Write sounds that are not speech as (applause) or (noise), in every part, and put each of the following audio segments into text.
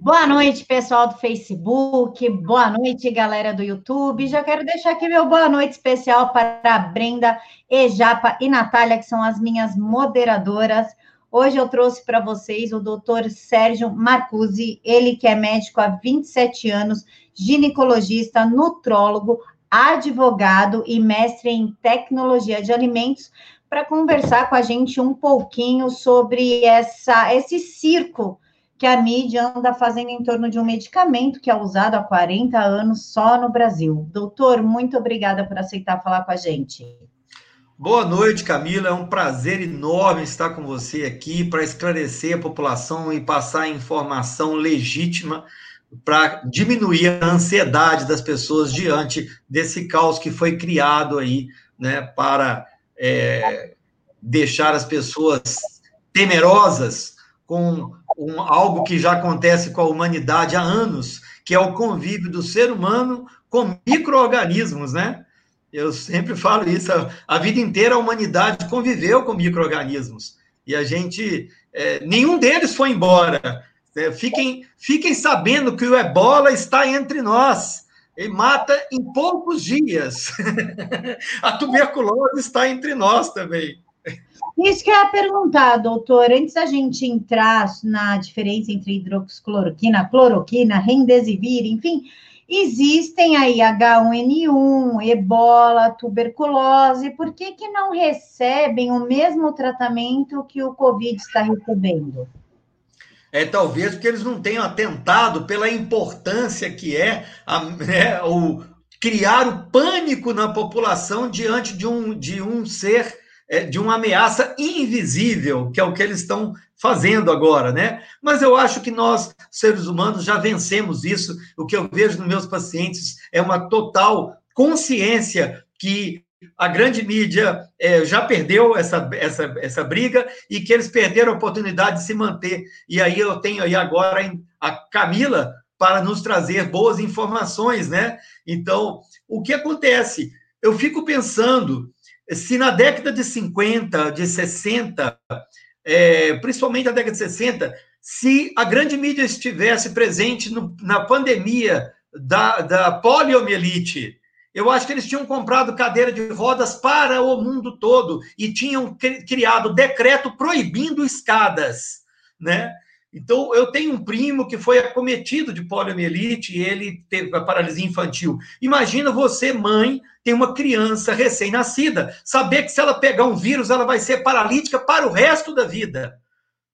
Boa noite, pessoal do Facebook. Boa noite, galera do YouTube. Já quero deixar aqui meu boa noite especial para a Brenda, Ejapa e Natália, que são as minhas moderadoras. Hoje eu trouxe para vocês o doutor Sérgio Marcuzzi, ele que é médico há 27 anos, ginecologista, nutrólogo, advogado e mestre em tecnologia de alimentos, para conversar com a gente um pouquinho sobre essa, esse circo que a mídia anda fazendo em torno de um medicamento que é usado há 40 anos só no Brasil. Doutor, muito obrigada por aceitar falar com a gente. Boa noite, Camila. É um prazer enorme estar com você aqui para esclarecer a população e passar informação legítima para diminuir a ansiedade das pessoas diante desse caos que foi criado aí, né, para é, deixar as pessoas temerosas com um, algo que já acontece com a humanidade há anos, que é o convívio do ser humano com micro-organismos, né? Eu sempre falo isso, a, a vida inteira a humanidade conviveu com micro-organismos, e a gente, é, nenhum deles foi embora. É, fiquem, fiquem sabendo que o ebola está entre nós, ele mata em poucos dias. (laughs) a tuberculose está entre nós também. Isso que eu ia perguntar, doutor, antes da gente entrar na diferença entre hidroxicloroquina, cloroquina, remdesivir, enfim, existem aí H1N1, ebola, tuberculose, por que, que não recebem o mesmo tratamento que o Covid está recebendo? É talvez porque eles não tenham atentado pela importância que é a, né, o criar o pânico na população diante de um, de um ser é, de uma ameaça invisível, que é o que eles estão fazendo agora, né? Mas eu acho que nós, seres humanos, já vencemos isso. O que eu vejo nos meus pacientes é uma total consciência que a grande mídia é, já perdeu essa, essa, essa briga e que eles perderam a oportunidade de se manter. E aí eu tenho aí agora a Camila para nos trazer boas informações, né? Então, o que acontece? Eu fico pensando se na década de 50, de 60, é, principalmente na década de 60, se a grande mídia estivesse presente no, na pandemia da, da poliomielite, eu acho que eles tinham comprado cadeira de rodas para o mundo todo e tinham criado decreto proibindo escadas, né? Então, eu tenho um primo que foi acometido de poliomielite e ele teve a paralisia infantil. Imagina você, mãe, tem uma criança recém-nascida, saber que se ela pegar um vírus, ela vai ser paralítica para o resto da vida.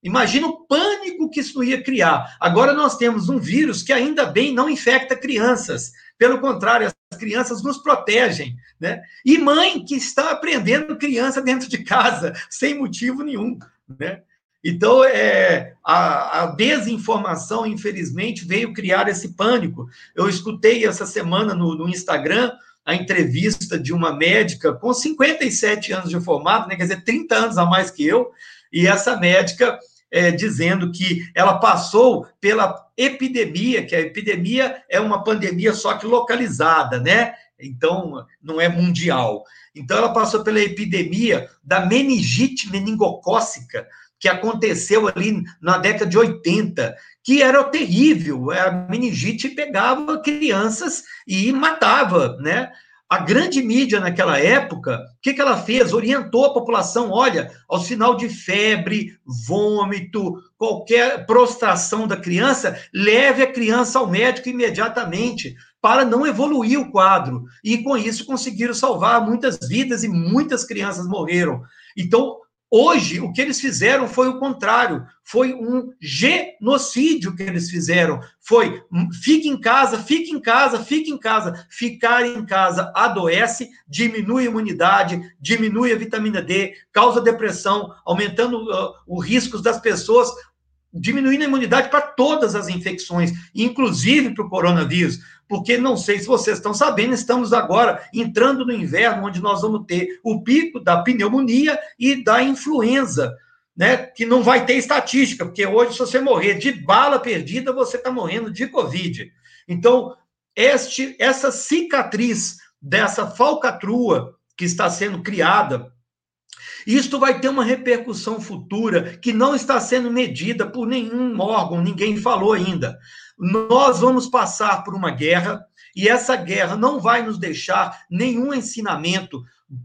Imagina o pânico que isso ia criar. Agora nós temos um vírus que ainda bem não infecta crianças. Pelo contrário, as crianças nos protegem, né? E mãe que está aprendendo criança dentro de casa, (laughs) sem motivo nenhum, né? Então, é, a, a, desinformação, infelizmente, veio criar esse pânico. Eu escutei essa semana no, no, Instagram a entrevista de uma médica com 57 anos de formato, né, quer dizer, 30 anos a mais que eu, e essa médica é, dizendo que ela passou pela epidemia, que a epidemia é uma pandemia só que localizada, né? Então, não é mundial. Então, ela passou pela epidemia da meningite meningocócica, que aconteceu ali na década de 80, que era terrível. A meningite pegava crianças e matava, né? A grande mídia naquela época, o que, que ela fez? Orientou a população: olha, ao sinal de febre, vômito, qualquer prostração da criança, leve a criança ao médico imediatamente, para não evoluir o quadro. E com isso conseguiram salvar muitas vidas e muitas crianças morreram. Então, Hoje, o que eles fizeram foi o contrário, foi um genocídio que eles fizeram. Foi hum, fique em casa, fique em casa, fique em casa. Ficar em casa adoece, diminui a imunidade, diminui a vitamina D, causa depressão, aumentando uh, os riscos das pessoas, diminuindo a imunidade para todas as infecções, inclusive para o coronavírus porque não sei se vocês estão sabendo, estamos agora entrando no inverno, onde nós vamos ter o pico da pneumonia e da influenza, né? Que não vai ter estatística, porque hoje, se você morrer de bala perdida, você está morrendo de Covid. Então, este, essa cicatriz dessa falcatrua que está sendo criada Isto vai ter uma repercussão futura que não está sendo medida por nenhum órgão, ninguém falou ainda. Nós vamos passar por uma guerra e essa guerra não vai nos deixar nenhum ensinamento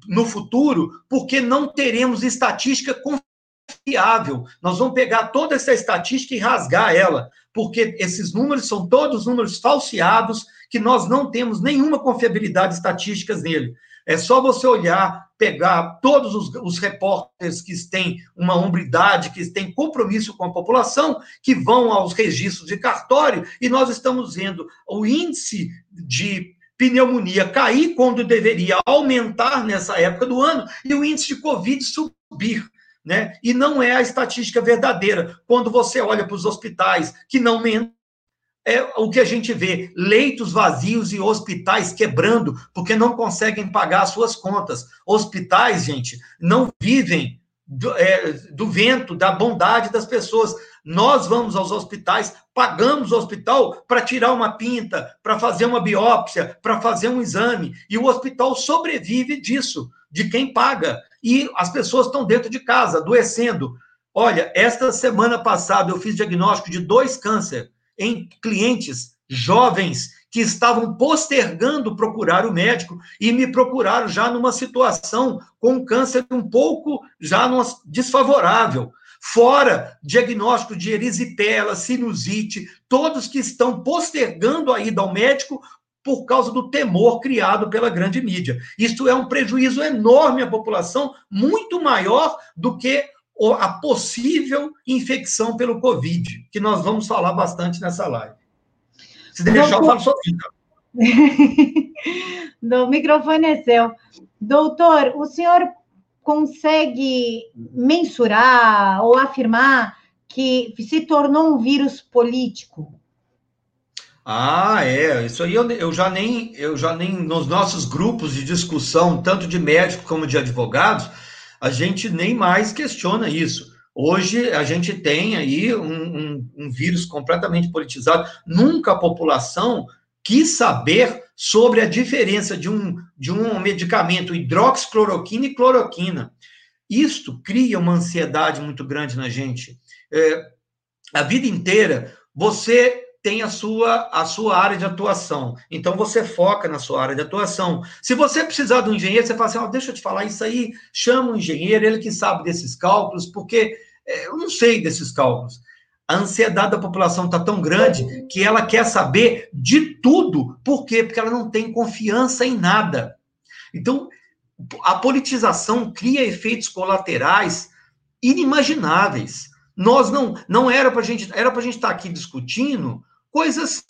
no futuro, porque não teremos estatística confiável. Nós vamos pegar toda essa estatística e rasgar ela, porque esses números são todos números falseados que nós não temos nenhuma confiabilidade estatística nele. É só você olhar, pegar todos os, os repórteres que têm uma hombridade, que têm compromisso com a população, que vão aos registros de cartório, e nós estamos vendo o índice de pneumonia cair quando deveria aumentar nessa época do ano, e o índice de Covid subir. Né? E não é a estatística verdadeira. Quando você olha para os hospitais que não mentem, é o que a gente vê: leitos vazios e hospitais quebrando porque não conseguem pagar as suas contas. Hospitais, gente, não vivem do, é, do vento, da bondade das pessoas. Nós vamos aos hospitais, pagamos o hospital para tirar uma pinta, para fazer uma biópsia, para fazer um exame, e o hospital sobrevive disso, de quem paga. E as pessoas estão dentro de casa, adoecendo. Olha, esta semana passada eu fiz diagnóstico de dois cânceres em clientes jovens que estavam postergando procurar o médico e me procuraram já numa situação com câncer um pouco já desfavorável. Fora diagnóstico de erisipela, sinusite, todos que estão postergando a ida ao médico por causa do temor criado pela grande mídia. Isto é um prejuízo enorme à população, muito maior do que a possível infecção pelo Covid, que nós vamos falar bastante nessa live. Se deixar, eu falo (laughs) sozinho. o microfone é seu. Doutor, o senhor consegue mensurar ou afirmar que se tornou um vírus político? Ah, é. Isso aí eu, eu, já nem, eu já nem nos nossos grupos de discussão, tanto de médicos como de advogados, a gente nem mais questiona isso. Hoje a gente tem aí um, um, um vírus completamente politizado. Nunca a população quis saber sobre a diferença de um, de um medicamento hidroxicloroquina e cloroquina. Isto cria uma ansiedade muito grande na gente. É, a vida inteira, você tem a sua, a sua área de atuação. Então, você foca na sua área de atuação. Se você precisar de um engenheiro, você fala assim, oh, deixa eu te falar isso aí, chama um engenheiro, ele que sabe desses cálculos, porque é, eu não sei desses cálculos. A ansiedade da população está tão grande que ela quer saber de tudo. Por quê? Porque ela não tem confiança em nada. Então, a politização cria efeitos colaterais inimagináveis. Nós não não era para gente era para gente estar tá aqui discutindo coisas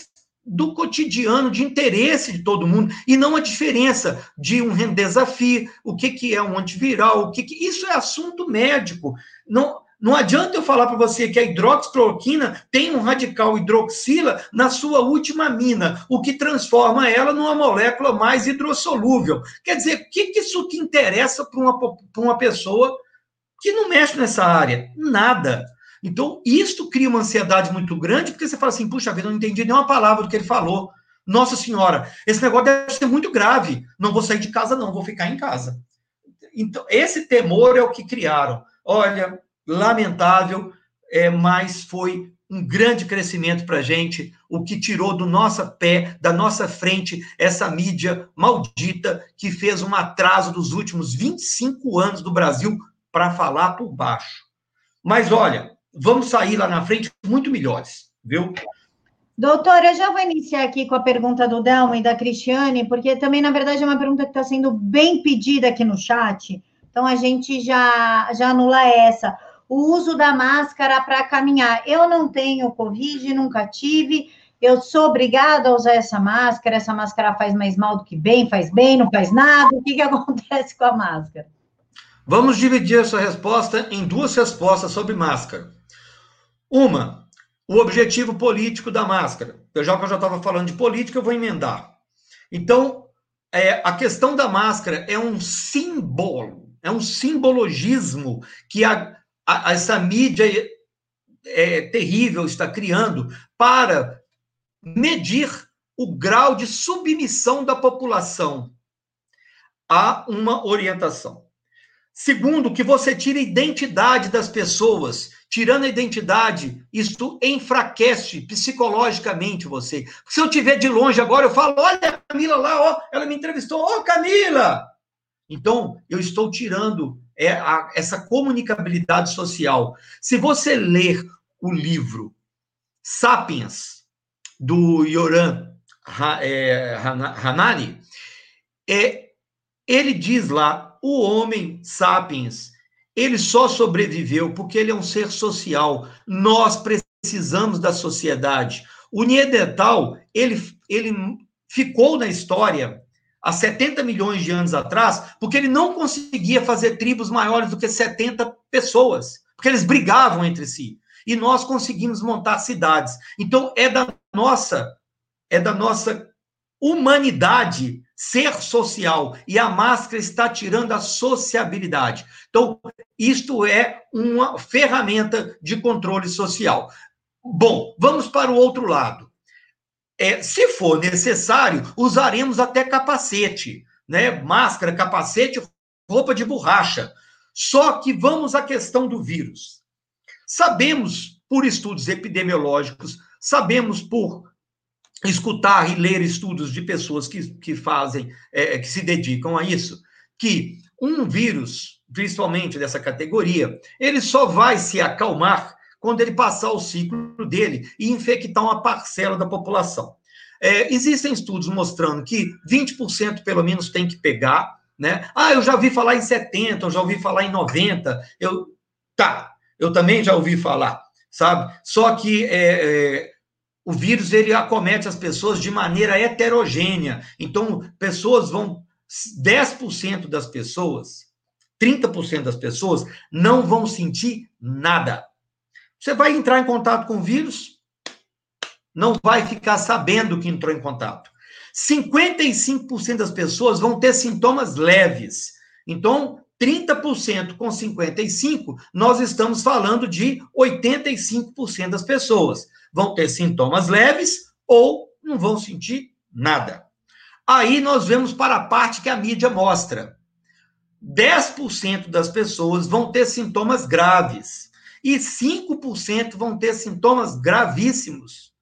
do cotidiano, de interesse de todo mundo, e não a diferença de um desafio, o que, que é um antiviral, o que, que isso é assunto médico. Não, não adianta eu falar para você que a hidroxicloroquina tem um radical hidroxila na sua última mina, o que transforma ela numa molécula mais hidrossolúvel. Quer dizer, o que, que isso que interessa para uma, uma pessoa que não mexe nessa área? Nada. Então, isto cria uma ansiedade muito grande, porque você fala assim, puxa vida, eu não entendi nenhuma palavra do que ele falou. Nossa Senhora, esse negócio deve ser muito grave. Não vou sair de casa, não, vou ficar em casa. Então, esse temor é o que criaram. Olha, lamentável, é, mas foi um grande crescimento para a gente, o que tirou do nosso pé, da nossa frente, essa mídia maldita que fez um atraso dos últimos 25 anos do Brasil para falar por baixo. Mas olha, vamos sair lá na frente muito melhores, viu? Doutora, eu já vou iniciar aqui com a pergunta do Delma e da Cristiane, porque também, na verdade, é uma pergunta que está sendo bem pedida aqui no chat. Então, a gente já, já anula essa. O uso da máscara para caminhar. Eu não tenho Covid, nunca tive. Eu sou obrigada a usar essa máscara. Essa máscara faz mais mal do que bem, faz bem, não faz nada. O que, que (laughs) acontece com a máscara? Vamos dividir essa resposta em duas respostas sobre máscara. Uma, o objetivo político da máscara. Já que eu já estava falando de política, eu vou emendar. Então, é, a questão da máscara é um símbolo, é um simbologismo que a, a, essa mídia é, terrível está criando para medir o grau de submissão da população a uma orientação. Segundo, que você tira a identidade das pessoas. Tirando a identidade, isto enfraquece psicologicamente você. Se eu tiver de longe agora, eu falo: olha a Camila lá, ó, ela me entrevistou, ó, Camila! Então, eu estou tirando é, a, essa comunicabilidade social. Se você ler o livro Sapiens, do Yoran é, Hanani, é, ele diz lá: o homem sapiens, ele só sobreviveu porque ele é um ser social. Nós precisamos da sociedade. O Neandertal, ele, ele ficou na história há 70 milhões de anos atrás, porque ele não conseguia fazer tribos maiores do que 70 pessoas, porque eles brigavam entre si. E nós conseguimos montar cidades. Então é da nossa é da nossa humanidade ser social e a máscara está tirando a sociabilidade. Então, isto é uma ferramenta de controle social. Bom, vamos para o outro lado. É, se for necessário, usaremos até capacete, né? Máscara, capacete, roupa de borracha. Só que vamos à questão do vírus. Sabemos por estudos epidemiológicos, sabemos por escutar e ler estudos de pessoas que, que fazem, é, que se dedicam a isso, que um vírus, principalmente dessa categoria, ele só vai se acalmar quando ele passar o ciclo dele e infectar uma parcela da população. É, existem estudos mostrando que 20% pelo menos tem que pegar, né? Ah, eu já ouvi falar em 70, eu já ouvi falar em 90, eu tá, eu também já ouvi falar, sabe? Só que é, é, o vírus ele acomete as pessoas de maneira heterogênea. Então, pessoas vão 10% das pessoas, 30% das pessoas não vão sentir nada. Você vai entrar em contato com o vírus, não vai ficar sabendo que entrou em contato. 55% das pessoas vão ter sintomas leves. Então, 30% com 55%, nós estamos falando de 85% das pessoas. Vão ter sintomas leves ou não vão sentir nada. Aí nós vemos para a parte que a mídia mostra. 10% das pessoas vão ter sintomas graves e 5% vão ter sintomas gravíssimos.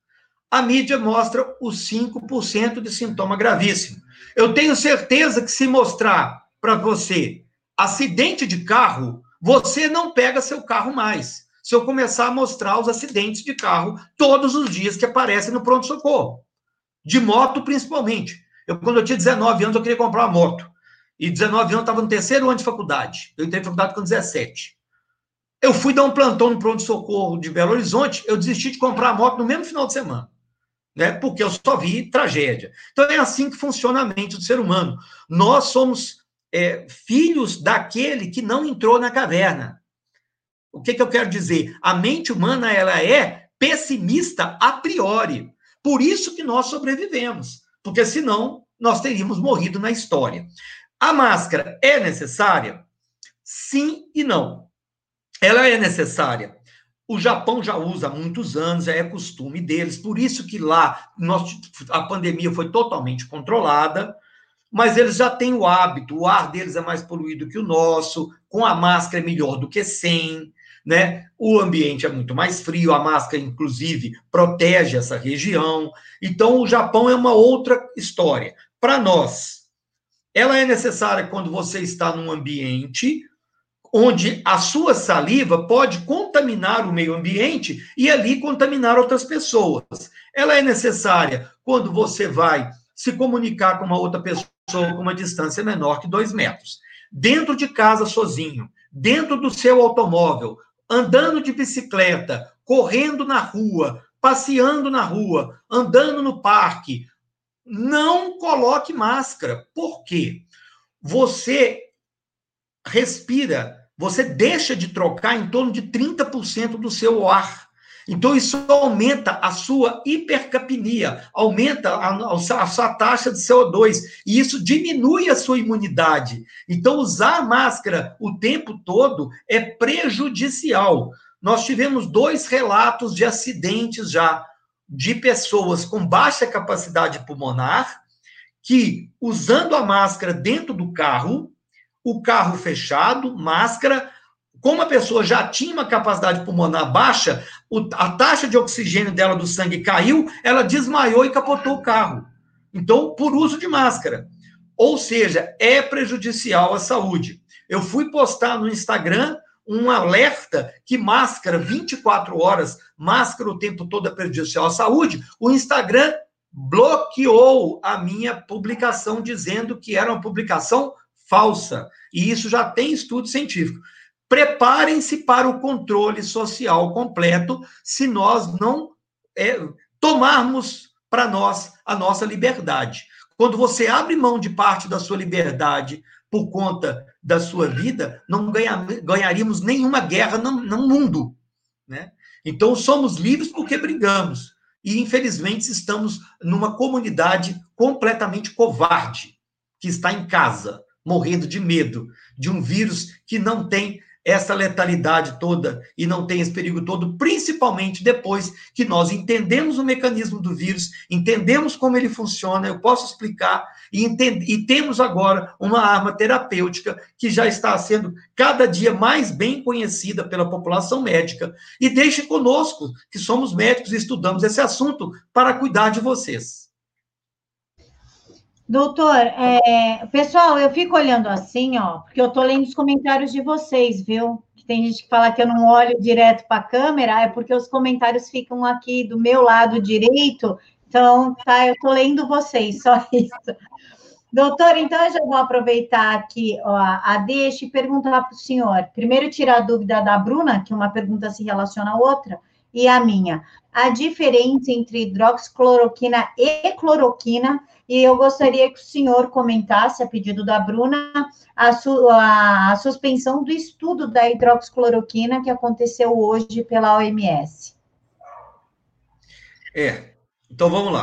A mídia mostra os 5% de sintoma gravíssimo. Eu tenho certeza que se mostrar para você acidente de carro, você não pega seu carro mais. Se eu começar a mostrar os acidentes de carro todos os dias que aparecem no pronto-socorro. De moto, principalmente. Eu, quando eu tinha 19 anos, eu queria comprar uma moto. E 19 anos, eu estava no terceiro ano de faculdade. Eu entrei em faculdade com 17. Eu fui dar um plantão no pronto-socorro de Belo Horizonte, eu desisti de comprar a moto no mesmo final de semana. Né? Porque eu só vi tragédia. Então é assim que funciona a mente do ser humano. Nós somos é, filhos daquele que não entrou na caverna. O que, que eu quero dizer? A mente humana ela é pessimista a priori. Por isso que nós sobrevivemos. Porque senão nós teríamos morrido na história. A máscara é necessária? Sim e não ela é necessária. O Japão já usa há muitos anos, é costume deles, por isso que lá nós, a pandemia foi totalmente controlada, mas eles já têm o hábito, o ar deles é mais poluído que o nosso, com a máscara é melhor do que sem, né? O ambiente é muito mais frio, a máscara, inclusive, protege essa região. Então, o Japão é uma outra história. Para nós, ela é necessária quando você está num ambiente onde a sua saliva pode contaminar o meio ambiente e ali contaminar outras pessoas. Ela é necessária quando você vai se comunicar com uma outra pessoa com uma distância menor que dois metros. Dentro de casa sozinho, dentro do seu automóvel, andando de bicicleta, correndo na rua, passeando na rua, andando no parque, não coloque máscara. Por quê? Você respira, você deixa de trocar em torno de 30% do seu ar. Então, isso aumenta a sua hipercapnia, aumenta a, a, sua taxa de CO2, e isso diminui a sua imunidade. Então, usar máscara o tempo todo é prejudicial. Nós tivemos dois relatos de acidentes já, de pessoas com baixa capacidade pulmonar, que, usando a máscara dentro do carro, o carro fechado, máscara. Como a pessoa já tinha uma capacidade pulmonar baixa, a taxa de oxigênio dela do sangue caiu, ela desmaiou e capotou o carro. Então, por uso de máscara. Ou seja, é prejudicial à saúde. Eu fui postar no Instagram um alerta que máscara 24 horas, máscara o tempo todo é prejudicial à saúde. O Instagram bloqueou a minha publicação dizendo que era uma publicação falsa. E isso já tem estudo científico. Preparem-se para o controle social completo se nós não é, tomarmos para nós a nossa liberdade. Quando você abre mão de parte da sua liberdade por conta da sua vida, não ganha, ganharíamos nenhuma guerra no, no mundo. Né? Então, somos livres porque brigamos. E, infelizmente, estamos numa comunidade completamente covarde, que está em casa, morrendo de medo de um vírus que não tem essa letalidade toda e não tem esse perigo todo, principalmente depois que nós entendemos o mecanismo do vírus, entendemos como ele funciona, eu posso explicar, e, e temos agora uma arma terapêutica que já está sendo cada dia mais bem conhecida pela população médica. E deixe conosco, que somos médicos e estudamos esse assunto, para cuidar de vocês. Doutor, é, pessoal, eu fico olhando assim, ó, porque eu tô lendo os comentários de vocês, viu? Tem gente que fala que eu não olho direto para a câmera, é porque os comentários ficam aqui do meu lado direito, então, tá, eu tô lendo vocês, (laughs) só isso. Doutor, então eu já vou aproveitar aqui ó, a deixa e perguntar para o senhor. Primeiro, tirar a dúvida da Bruna, que uma pergunta se relaciona à outra, e a minha. A diferença entre hidroxicloroquina e cloroquina e eu gostaria que o senhor comentasse, a pedido da Bruna, a, su a, a suspensão do estudo da hidroxicloroquina que aconteceu hoje pela OMS. É, então vamos lá.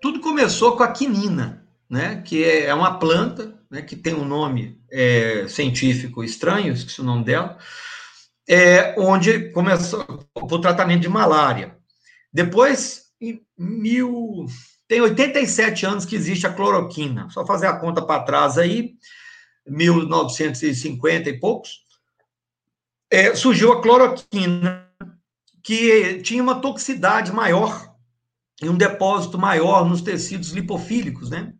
Tudo começou com a quinina, né, que é, é uma planta né, que tem um nome é, científico estranho, esqueci o nome dela, é, onde começou o tratamento de malária. Depois, em mil, tem 87 anos que existe a cloroquina. Só fazer a conta para trás aí, 1950 e poucos. É, surgiu a cloroquina, que tinha uma toxicidade maior e um depósito maior nos tecidos lipofílicos, né?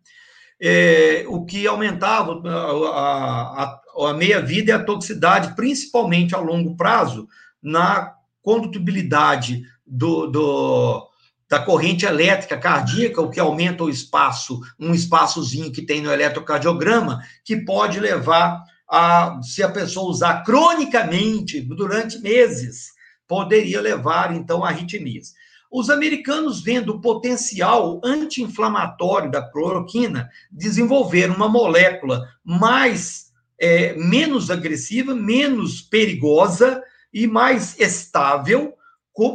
É, o que aumentava a, a, a meia-vida e a toxicidade, principalmente a longo prazo, na condutibilidade do, do, da corrente elétrica cardíaca, o que aumenta o espaço, um espaçozinho que tem no eletrocardiograma, que pode levar a, se a pessoa usar cronicamente durante meses, poderia levar então a arritmias. Os americanos, vendo o potencial anti-inflamatório da cloroquina, desenvolveram uma molécula mais é, menos agressiva, menos perigosa e mais estável,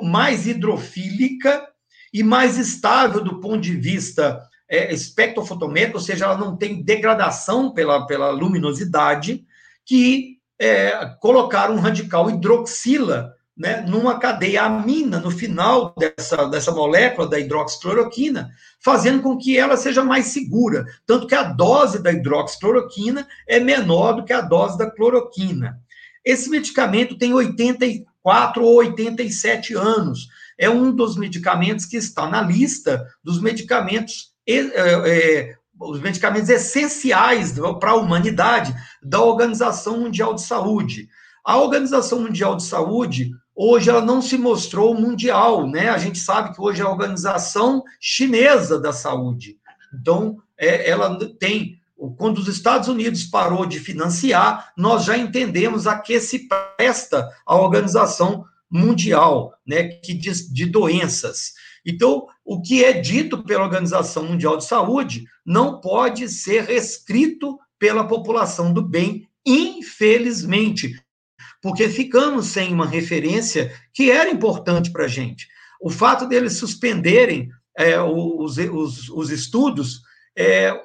mais hidrofílica e mais estável do ponto de vista é, espectrofotométrico, ou seja, ela não tem degradação pela, pela luminosidade, que é, colocaram um radical hidroxila né, numa cadeia amina no final dessa, dessa molécula da hidroxicloroquina, fazendo com que ela seja mais segura. Tanto que a dose da hidroxicloroquina é menor do que a dose da cloroquina. Esse medicamento tem 84 ou 87 anos é um dos medicamentos que está na lista dos medicamentos, é, é, os medicamentos essenciais para a humanidade da Organização Mundial de Saúde. A Organização Mundial de Saúde, hoje, ela não se mostrou mundial, né? A gente sabe que hoje é a Organização Chinesa da Saúde. Então, é, ela tem quando os Estados Unidos parou de financiar, nós já entendemos a que se presta a Organização mundial, né, que de, doenças. Então, o que é dito pela Organização Mundial de Saúde não pode ser restrito pela população do bem, infelizmente, porque ficamos sem uma referência que era importante para a gente. O fato deles suspenderem é, os, os, os, estudos, é,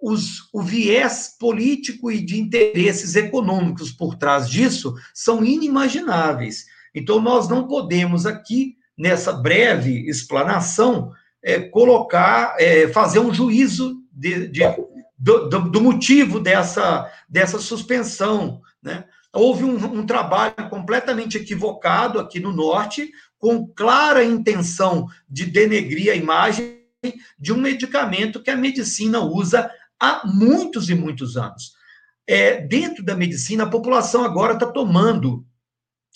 os, o viés político e de interesses econômicos por trás disso são inimagináveis. Então, nós não podemos aqui, nessa breve explanação, é, colocar, é, fazer um juízo de, de, do, do, motivo dessa, dessa suspensão. Né? Houve um, um trabalho completamente equivocado aqui no Norte, com clara intenção de denegrir a imagem de um medicamento que a medicina usa há muitos e muitos anos. É, dentro da medicina, a população agora está tomando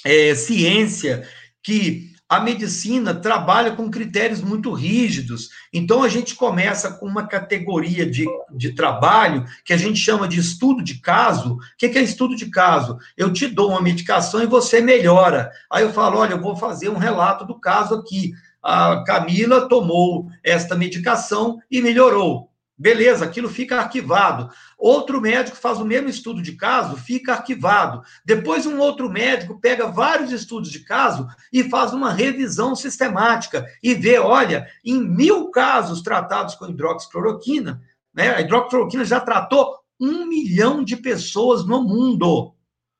é, ciência que a medicina trabalha com critérios muito rígidos. Então, a gente começa com uma categoria de, de trabalho que a gente chama de estudo de caso. O que é estudo de caso? Eu te dou uma medicação e você melhora. Aí eu falo: olha, eu vou fazer um relato do caso aqui. A Camila tomou esta medicação e melhorou. Beleza, aquilo fica arquivado. Outro médico faz o mesmo estudo de caso, fica arquivado. Depois, um outro médico pega vários estudos de caso e faz uma revisão sistemática e vê: olha, em mil casos tratados com hidroxicloroquina, né, a hidroxicloroquina já tratou um milhão de pessoas no mundo.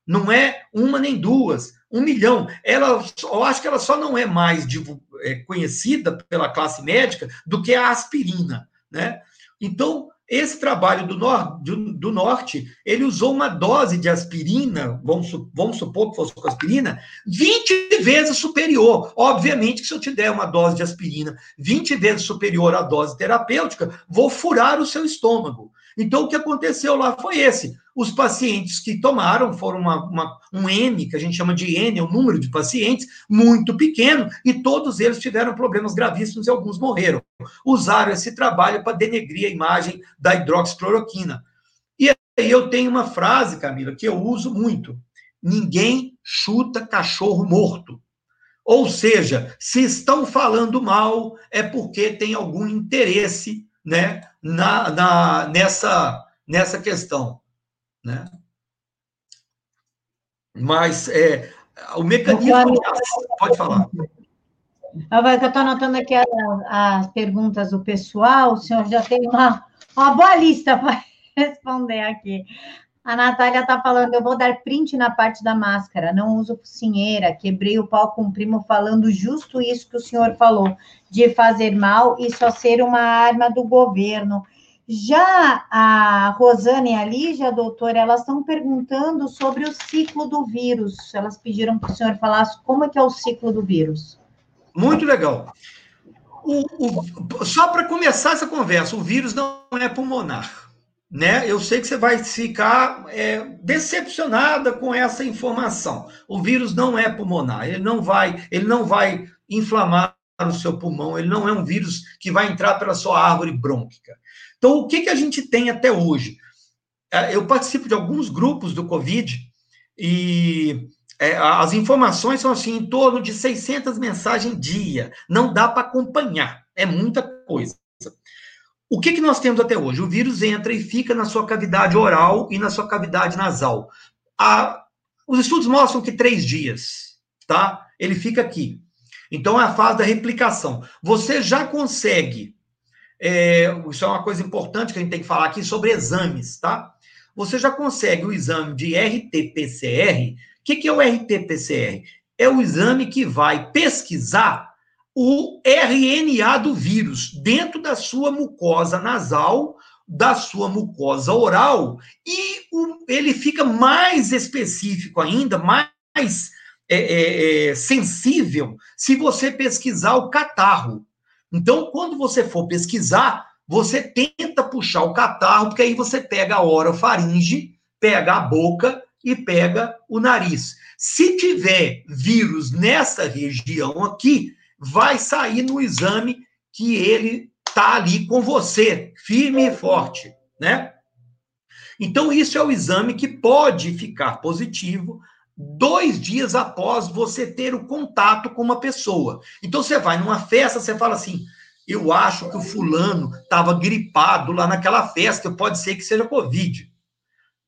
Não é uma nem duas, um milhão. Ela, eu acho que ela só não é mais é, conhecida pela classe médica do que a aspirina, né? Então, esse trabalho do, nor do, norte, ele usou uma dose de aspirina, vamos, vamos supor que fosse com aspirina, 20 vezes superior. Obviamente que se eu te der uma dose de aspirina 20 vezes superior à dose terapêutica, vou furar o seu estômago. Então, o que aconteceu lá foi esse. Os pacientes que tomaram foram uma, uma, um N, que a gente chama de N, é um número de pacientes muito pequeno, e todos eles tiveram problemas gravíssimos e alguns morreram. Usaram esse trabalho para denegrir a imagem da hidroxicloroquina. E aí eu tenho uma frase, Camila, que eu uso muito: ninguém chuta cachorro morto. Ou seja, se estão falando mal, é porque tem algum interesse né, na, na, nessa, nessa questão. Né? Mas é, o mecanismo. Pode falar. Eu estou anotando aqui as, as, perguntas do pessoal, o senhor já tem uma, uma boa lista (laughs) para responder aqui. A Natália está falando, eu vou dar print na parte da máscara, não uso focinheira, quebrei o pau com o primo falando justo isso que o senhor falou, de fazer mal e só ser uma arma do governo. Já a Rosana e a Lígia, doutora, elas estão perguntando sobre o ciclo do vírus. Elas pediram para o senhor falasse como é que é o ciclo do vírus. Muito legal. O, o, só para começar essa conversa, o vírus não é pulmonar. Né? Eu sei que você vai ficar é, decepcionada com essa informação. O vírus não é pulmonar, ele não vai, ele não vai inflamar o seu pulmão, ele não é um vírus que vai entrar pela sua árvore brônquica. Então, o que, que a gente tem até hoje? É, eu participo de alguns grupos do Covid e é, as informações são assim, em torno de 600 mensagens dia. Não dá para acompanhar, é muita coisa. O que, que nós temos até hoje? O vírus entra e fica na sua cavidade oral e na sua cavidade nasal. A, os estudos mostram que três dias, tá? Ele fica aqui. Então, é a fase da replicação. Você já consegue é, isso é uma coisa importante que a gente tem que falar aqui sobre exames, tá? Você já consegue o exame de RT-PCR. O que, que é o RT-PCR? É o exame que vai pesquisar o RNA do vírus dentro da sua mucosa nasal, da sua mucosa oral, e o, ele fica mais específico ainda, mais é, é, é sensível, se você pesquisar o catarro. Então, quando você for pesquisar, você tenta puxar o catarro, porque aí você pega a orofaringe, pega a boca e pega o nariz. Se tiver vírus nessa região aqui, vai sair no exame que ele tá ali com você, firme e forte, né? Então, isso é o exame que pode ficar positivo dois dias após você ter o contato com uma pessoa. Então você vai numa festa, você fala assim: eu acho que o fulano estava gripado lá naquela festa, pode ser que seja Covid.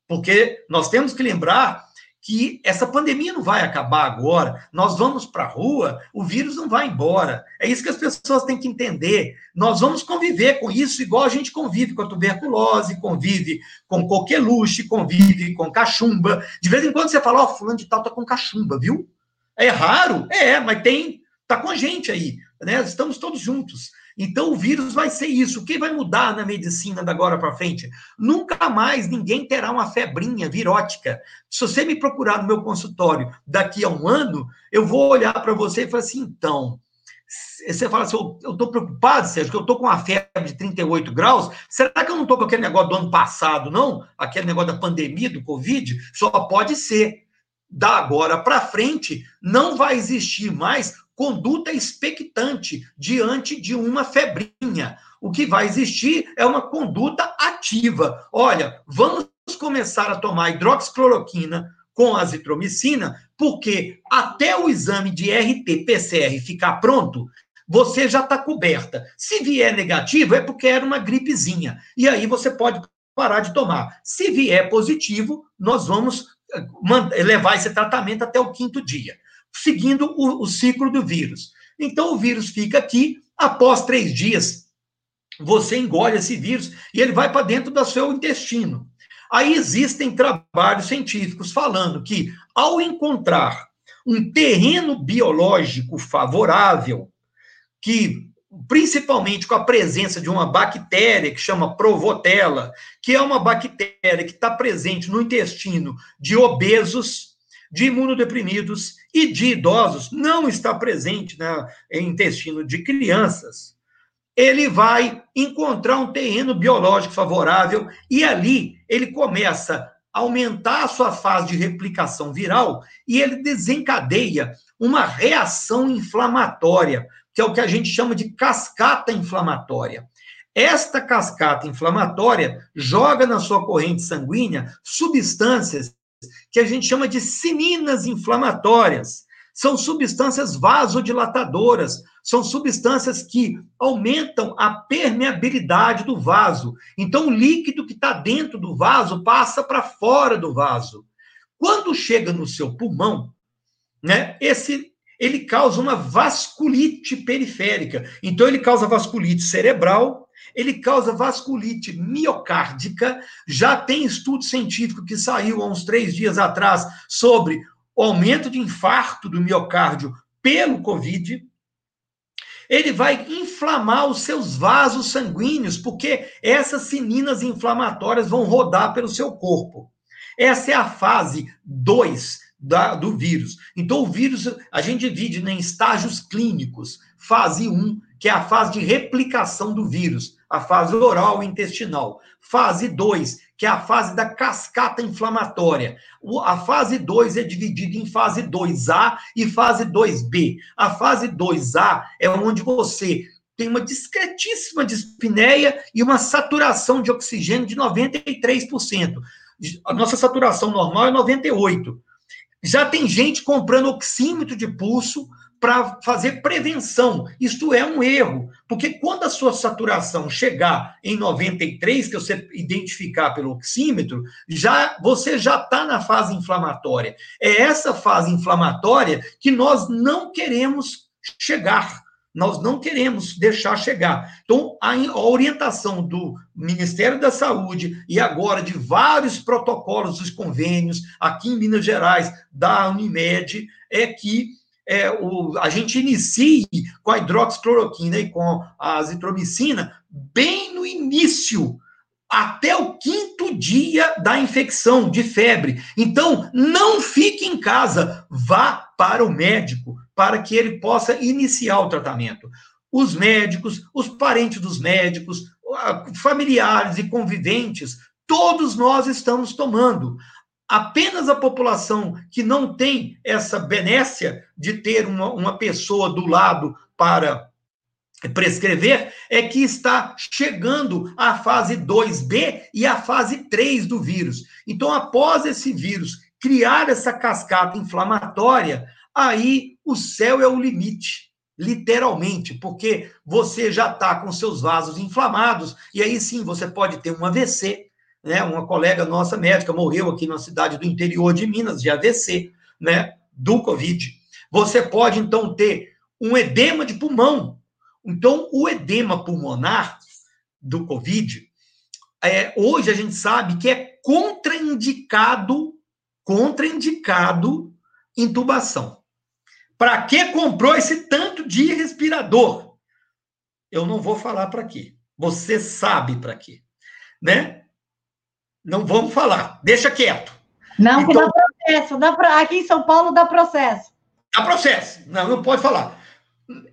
Porque nós temos que lembrar que essa pandemia não vai acabar agora. Nós vamos para a rua, o vírus não vai embora. É isso que as pessoas têm que entender. Nós vamos conviver com isso igual a gente convive com a tuberculose, convive com coqueluche, convive com cachumba. De vez em quando você fala, ó, oh, fulano de tal tá com cachumba, viu? É raro? É, mas tem, tá com a gente aí. né? Estamos todos juntos. Então, o vírus vai ser isso. O que vai mudar na medicina da agora para frente? Nunca mais ninguém terá uma febrinha virótica. Se você me procurar no meu consultório daqui a um ano, eu vou olhar para você e falar assim: então, você fala assim, eu estou preocupado, Sérgio, que eu estou com uma febre de 38 graus. Será que eu não estou com aquele negócio do ano passado, não? Aquele negócio da pandemia, do Covid? Só pode ser. Da agora para frente, não vai existir mais conduta expectante diante de uma febrinha. O que vai existir é uma conduta ativa. Olha, vamos começar a tomar hidroxicloroquina com azitromicina, porque até o exame de RT-PCR ficar pronto, você já está coberta. Se vier negativo, é porque era uma gripezinha. E aí você pode parar de tomar. Se vier positivo, nós vamos eh, levar esse tratamento até o quinto dia seguindo o, o ciclo do vírus. Então, o vírus fica aqui, após três dias, você engole esse vírus e ele vai para dentro do seu intestino. Aí existem trabalhos científicos falando que, ao encontrar um terreno biológico favorável, que principalmente com a presença de uma bactéria que chama provotela, que é uma bactéria que está presente no intestino de obesos, de imunodeprimidos e de idosos não está presente no intestino de crianças, ele vai encontrar um terreno biológico favorável e ali ele começa a aumentar a sua fase de replicação viral e ele desencadeia uma reação inflamatória, que é o que a gente chama de cascata inflamatória. Esta cascata inflamatória joga na sua corrente sanguínea substâncias que a gente chama de sininas inflamatórias. São substâncias vasodilatadoras, são substâncias que aumentam a permeabilidade do vaso. Então, o líquido que está dentro do vaso passa para fora do vaso. Quando chega no seu pulmão, né, esse ele causa uma vasculite periférica. Então, ele causa vasculite cerebral, ele causa vasculite miocárdica. Já tem estudo científico que saiu há uns três dias atrás sobre aumento de infarto do miocárdio pelo Covid. Ele vai inflamar os seus vasos sanguíneos, porque essas sininas inflamatórias vão rodar pelo seu corpo. Essa é a fase 2 do vírus. Então, o vírus a gente divide em estágios clínicos. Fase 1, um, que é a fase de replicação do vírus a fase oral intestinal. Fase 2, que é a fase da cascata inflamatória. A fase 2 é dividida em fase 2A e fase 2B. A fase 2A é onde você tem uma discretíssima dispneia e uma saturação de oxigênio de 93%. A nossa saturação normal é 98%. Já tem gente comprando oxímetro de pulso para fazer prevenção. Isto é um erro, porque quando a sua saturação chegar em 93, que você identificar pelo oxímetro, já você já está na fase inflamatória. É essa fase inflamatória que nós não queremos chegar. Nós não queremos deixar chegar. Então, a, orientação do Ministério da Saúde e agora de vários protocolos dos convênios, aqui em Minas Gerais, da Unimed, é que é, o, a gente inicie com a hidroxicloroquina e com a azitromicina bem no início, até o quinto dia da infecção de febre. Então, não fique em casa, vá para o médico para que ele possa iniciar o tratamento. Os médicos, os parentes dos médicos, familiares e conviventes, todos nós estamos tomando. Apenas a população que não tem essa benécia de ter uma, uma pessoa do lado para prescrever é que está chegando à fase 2B e à fase 3 do vírus. Então, após esse vírus criar essa cascata inflamatória, aí o céu é o limite, literalmente, porque você já está com seus vasos inflamados e aí sim você pode ter um AVC, né? Uma colega nossa médica morreu aqui na cidade do interior de Minas de AVC, né? Do Covid. Você pode então ter um edema de pulmão. Então, o edema pulmonar do Covid, é, hoje a gente sabe que é contraindicado, contraindicado intubação. Para que comprou esse tanto de respirador? Eu não vou falar para quê. Você sabe para quê, né? Não vamos falar. Deixa quieto. Não, então, que dá processo. Dá pra... Aqui em São Paulo dá processo. Dá processo. Não, não pode falar.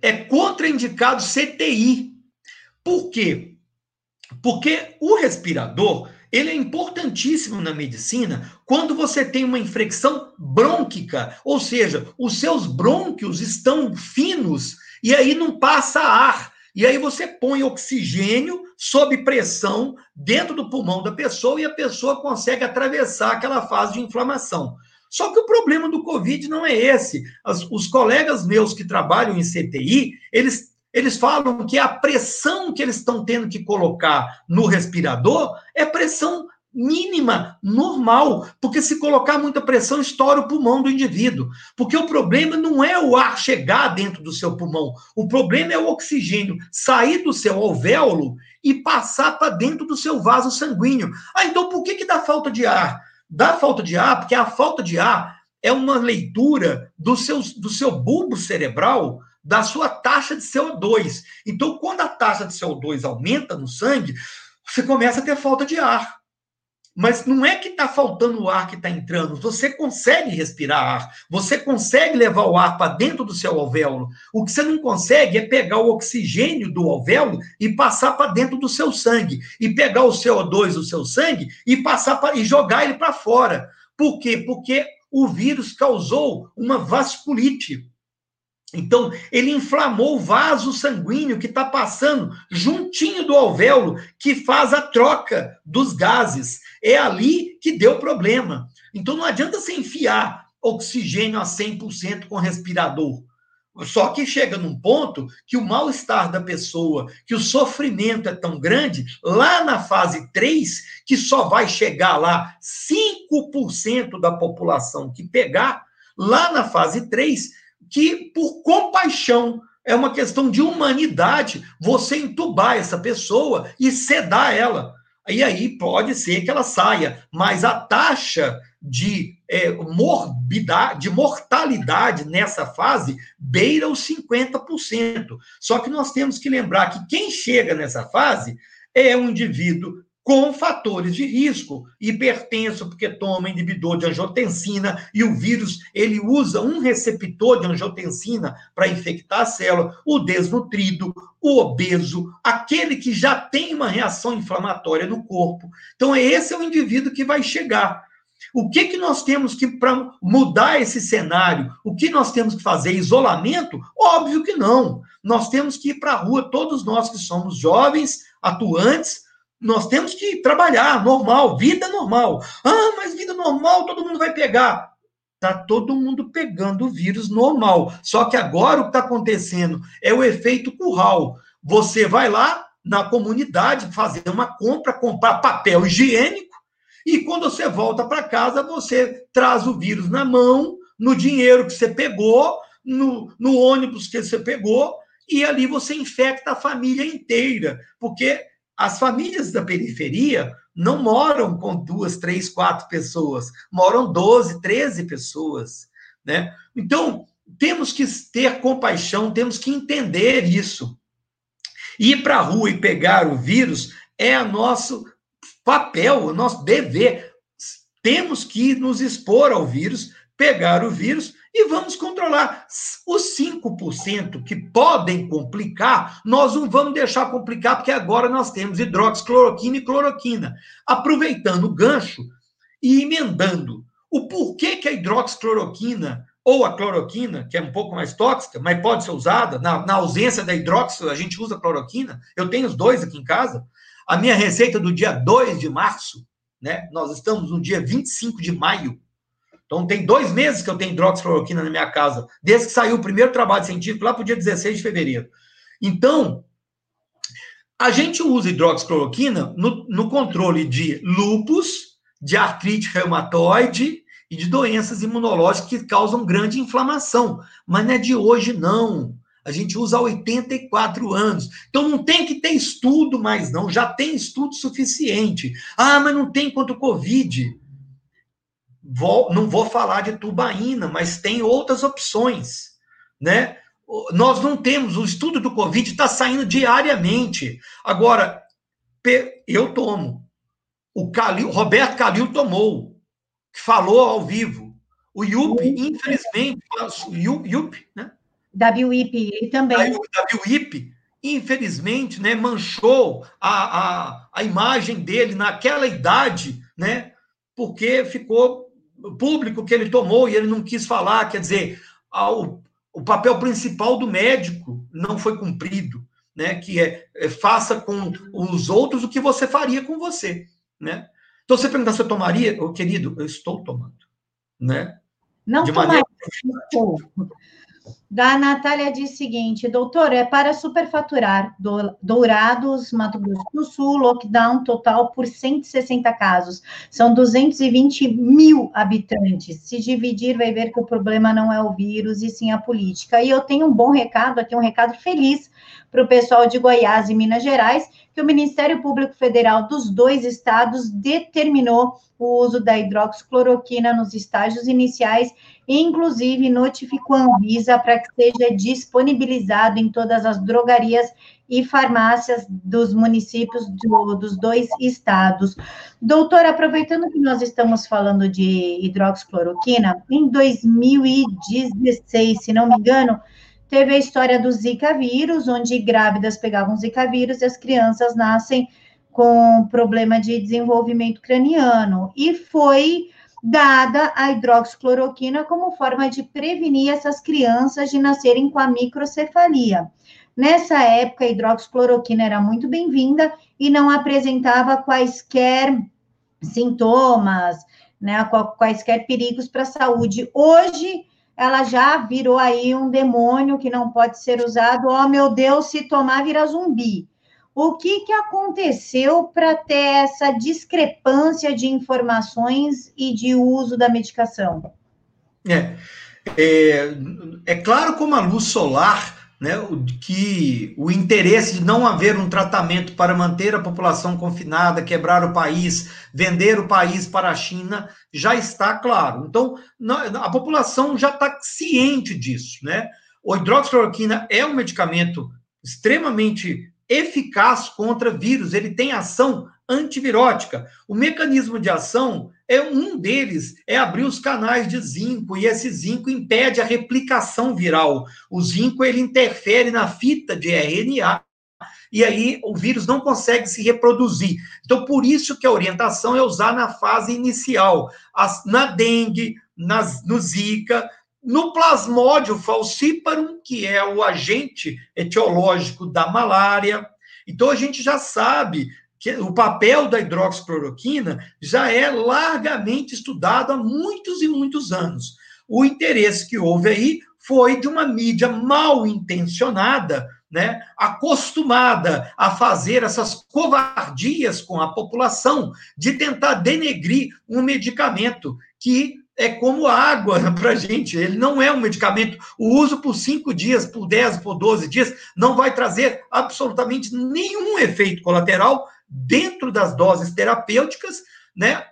É contraindicado CTI. Por quê? Porque o respirador, ele é importantíssimo na medicina quando você tem uma infecção brônquica, ou seja, os seus brônquios estão finos e aí não passa ar. E aí você põe oxigênio sob pressão dentro do pulmão da pessoa e a pessoa consegue atravessar aquela fase de inflamação. Só que o problema do Covid não é esse. As, os colegas meus que trabalham em CTI, eles, eles falam que a pressão que eles estão tendo que colocar no respirador é pressão mínima, normal, porque se colocar muita pressão, estoura o pulmão do indivíduo. Porque o problema não é o ar chegar dentro do seu pulmão, o problema é o oxigênio sair do seu alvéolo e passar para dentro do seu vaso sanguíneo. Ah, então por que, que dá falta de ar? Dá falta de ar porque a falta de ar é uma leitura do seu, do seu bulbo cerebral da sua taxa de CO2. Então, quando a taxa de CO2 aumenta no sangue, você começa a ter falta de ar. Mas não é que está faltando o ar que está entrando. Você consegue respirar ar. Você consegue levar o ar para dentro do seu alvéolo. O que você não consegue é pegar o oxigênio do alvéolo e passar para dentro do seu sangue. E pegar o CO2 do seu sangue e passar pra, e jogar ele para fora. Por quê? Porque o vírus causou uma vasculite. Então, ele inflamou o vaso sanguíneo que está passando juntinho do alvéolo, que faz a troca dos gases. É ali que deu problema. Então, não adianta você enfiar oxigênio a 100% com respirador. Só que chega num ponto que o mal-estar da pessoa, que o sofrimento é tão grande, lá na fase 3, que só vai chegar lá 5% da população que pegar, lá na fase 3, que, por compaixão, é uma questão de humanidade, você entubar essa pessoa e sedar ela. E aí pode ser que ela saia, mas a taxa de é, morbidade, de mortalidade nessa fase beira os 50%. Só que nós temos que lembrar que quem chega nessa fase é um indivíduo com fatores de risco. Hipertenso, porque toma inibidor de angiotensina, e o vírus ele usa um receptor de angiotensina para infectar a célula, o desnutrido, o obeso, aquele que já tem uma reação inflamatória no corpo. Então, esse é o indivíduo que vai chegar. O que, que nós temos que, para mudar esse cenário, o que nós temos que fazer? Isolamento? Óbvio que não. Nós temos que ir para a rua, todos nós que somos jovens, atuantes, nós temos que trabalhar, normal, vida normal. Ah, mas vida normal, todo mundo vai pegar. Tá todo mundo pegando o vírus normal. Só que agora o que está acontecendo é o efeito curral. Você vai lá na comunidade fazer uma compra, comprar papel higiênico, e quando você volta para casa, você traz o vírus na mão, no dinheiro que você pegou, no, no ônibus que você pegou, e ali você infecta a família inteira, porque as famílias da periferia não moram com duas, três, quatro pessoas, moram 12, 13 pessoas, né? Então, temos que ter compaixão, temos que entender isso. Ir para a rua e pegar o vírus é nosso papel, o nosso dever. Temos que nos expor ao vírus, pegar o vírus e vamos controlar. Os 5% que podem complicar, nós não vamos deixar complicar, porque agora nós temos hidroxicloroquina e cloroquina. Aproveitando o gancho e emendando o porquê que a hidroxicloroquina ou a cloroquina, que é um pouco mais tóxica, mas pode ser usada, na, na ausência da hidroxi, a gente usa cloroquina. Eu tenho os dois aqui em casa. A minha receita do dia 2 de março, né? Nós estamos no dia 25 de maio então, tem dois meses que eu tenho hidroxicloroquina na minha casa, desde que saiu o primeiro trabalho científico, lá para o dia 16 de fevereiro. Então, a gente usa hidroxicloroquina no, no controle de lupus, de artrite reumatoide e de doenças imunológicas que causam grande inflamação. Mas não é de hoje, não. A gente usa há 84 anos. Então não tem que ter estudo mais, não. Já tem estudo suficiente. Ah, mas não tem quanto o Covid. Vou, não vou falar de tubaína, mas tem outras opções. né? Nós não temos, o estudo do Covid está saindo diariamente. Agora, eu tomo. O Calil, Roberto Calil tomou, falou ao vivo. O Yup, infelizmente, o Yup, né? Da Biwip, ele também. Da Biwip, infelizmente, né, manchou a, a, a imagem dele naquela idade, né? Porque ficou público que ele tomou e ele não quis falar. Quer dizer, ao, o papel principal do médico não foi cumprido, né? Que é, é, faça com os outros o que você faria com você, né? Então você perguntar se eu tomaria, oh, querido, eu estou tomando, né? Não De tomaria. Maneira... Da Natália diz o seguinte, doutor, é para superfaturar. Dourados, Mato Grosso do Sul, lockdown total por 160 casos. São 220 mil habitantes. Se dividir, vai ver que o problema não é o vírus, e sim a política. E eu tenho um bom recado aqui, um recado feliz para o pessoal de Goiás e Minas Gerais, que o Ministério Público Federal dos dois estados determinou o uso da hidroxicloroquina nos estágios iniciais e, inclusive, notificou a Anvisa para que seja disponibilizado em todas as drogarias e farmácias dos municípios do, dos dois estados. Doutor, aproveitando que nós estamos falando de hidroxicloroquina, em 2016, se não me engano, teve a história do Zika vírus, onde grávidas pegavam Zika vírus e as crianças nascem com problema de desenvolvimento craniano. E foi dada a hidroxicloroquina como forma de prevenir essas crianças de nascerem com a microcefalia. Nessa época, a hidroxicloroquina era muito bem-vinda e não apresentava quaisquer sintomas, né, quaisquer perigos para a saúde. Hoje, ela já virou aí um demônio que não pode ser usado. Oh, meu Deus, se tomar, vira zumbi. O que, que aconteceu para ter essa discrepância de informações e de uso da medicação? É, é, é claro como a luz solar né, que o interesse de não haver um tratamento para manter a população confinada, quebrar o país, vender o país para a China, já está claro. Então, a população já está ciente disso. Né? O hidroxicloroquina é um medicamento extremamente eficaz contra vírus, ele tem ação antivirótica. O mecanismo de ação é um deles é abrir os canais de zinco e esse zinco impede a replicação viral. O zinco ele interfere na fita de RNA e aí o vírus não consegue se reproduzir. Então por isso que a orientação é usar na fase inicial, as, na dengue, nas, no zika, no plasmódio falciparum, que é o agente etiológico da malária. Então a gente já sabe o papel da hidroxicloroquina já é largamente estudado há muitos e muitos anos. O interesse que houve aí foi de uma mídia mal intencionada, né, acostumada a fazer essas covardias com a população, de tentar denegrir um medicamento que é como água (laughs) para a gente. Ele não é um medicamento. O uso por 5 dias, por 10, por 12 dias, não vai trazer absolutamente nenhum efeito colateral dentro das doses terapêuticas, né?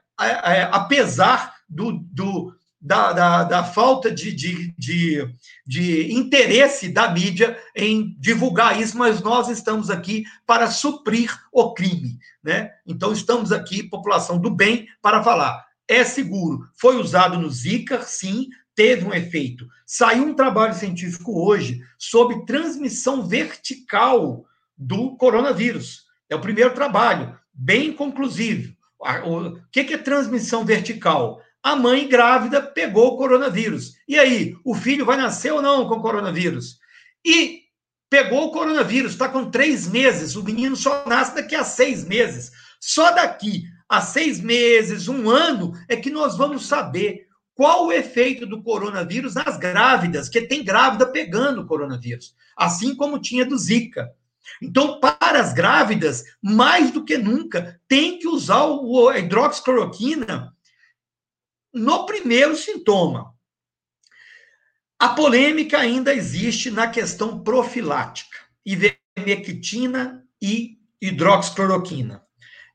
apesar do, do da, da, da, falta de, de, de, de, interesse da mídia em divulgar isso, mas nós estamos aqui para suprir o crime. Né? Então, estamos aqui, população do bem, para falar é seguro. Foi usado no Zika, sim, teve um efeito. Saiu um trabalho científico hoje sobre transmissão vertical do coronavírus. É o primeiro trabalho, bem conclusivo. O que é transmissão vertical? A mãe grávida pegou o coronavírus. E aí, o filho vai nascer ou não com coronavírus? E pegou o coronavírus, está com três meses. O menino só nasce daqui a seis meses. Só daqui há seis meses, um ano, é que nós vamos saber qual o efeito do coronavírus nas grávidas, que tem grávida pegando o coronavírus, assim como tinha do Zika. Então, para as grávidas, mais do que nunca, tem que usar o, a hidroxicloroquina no primeiro sintoma. A polêmica ainda existe na questão profilática, ivermectina e hidroxicloroquina.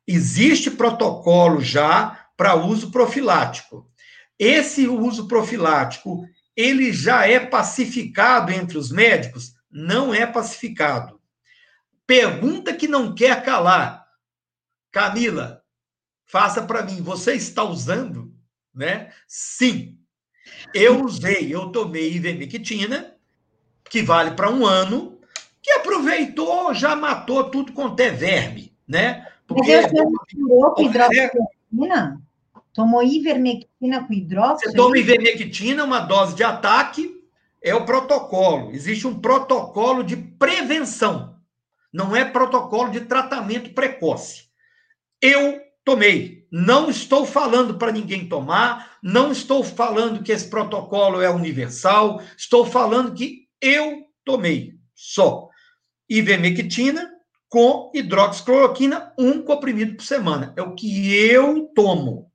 Existe protocolo já para uso profilático. Esse uso profilático, ele já é pacificado entre os médicos? Não é pacificado. Pergunta que não quer calar. Camila, faça para mim. Você está usando? Né? Sim. Eu usei, eu tomei ivermectina, que vale para um ano, que aproveitou, já matou tudo quanto é verme, né? Porque Mas você misturou com hidroxicloroquina? Tomou ivermectina com hidróxido? Você toma ivermectina, uma dose de ataque, é o protocolo. Existe um protocolo de prevenção. Não é protocolo de tratamento precoce. Eu tomei. Não estou falando para ninguém tomar, não estou falando que esse protocolo é universal, estou falando que eu tomei só ivermectina com hidroxicloroquina, um comprimido por semana. É o que eu tomo.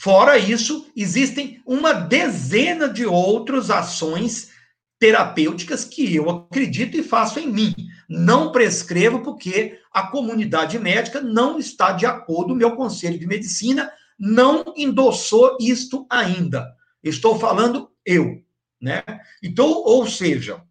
Fora isso, existem uma dezena de outras ações terapêuticas que eu acredito e faço em mim. Não prescrevo porque a comunidade médica não está de acordo, o meu conselho de medicina não endossou isto ainda. Estou falando eu, né? Então, ou seja,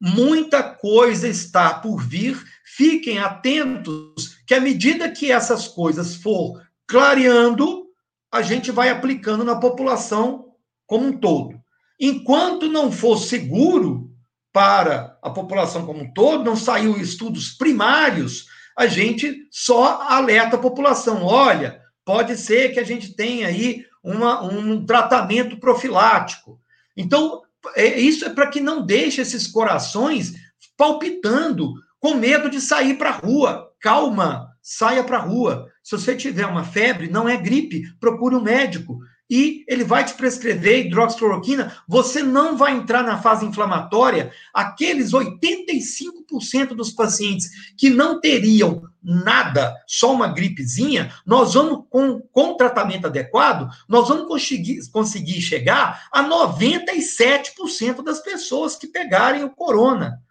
muita coisa está por vir. Fiquem atentos que à medida que essas coisas for clareando, a gente vai aplicando na população como um todo. Enquanto não for seguro para a população como um todo, não saiu estudos primários, a gente só alerta a população. Olha, pode ser que a gente tenha aí uma, um tratamento profilático. Então, é, isso é para que não deixe esses corações palpitando, com medo de sair para a rua. Calma, saia para a rua. Se você tiver uma febre, não é gripe, procure um médico e ele vai te prescrever hidroxicloroquina, você não vai entrar na fase inflamatória. Aqueles 85% dos pacientes que não teriam nada, só uma gripezinha, nós vamos, com, com tratamento adequado, nós vamos conseguir, conseguir chegar a 97% das pessoas que pegarem o corona.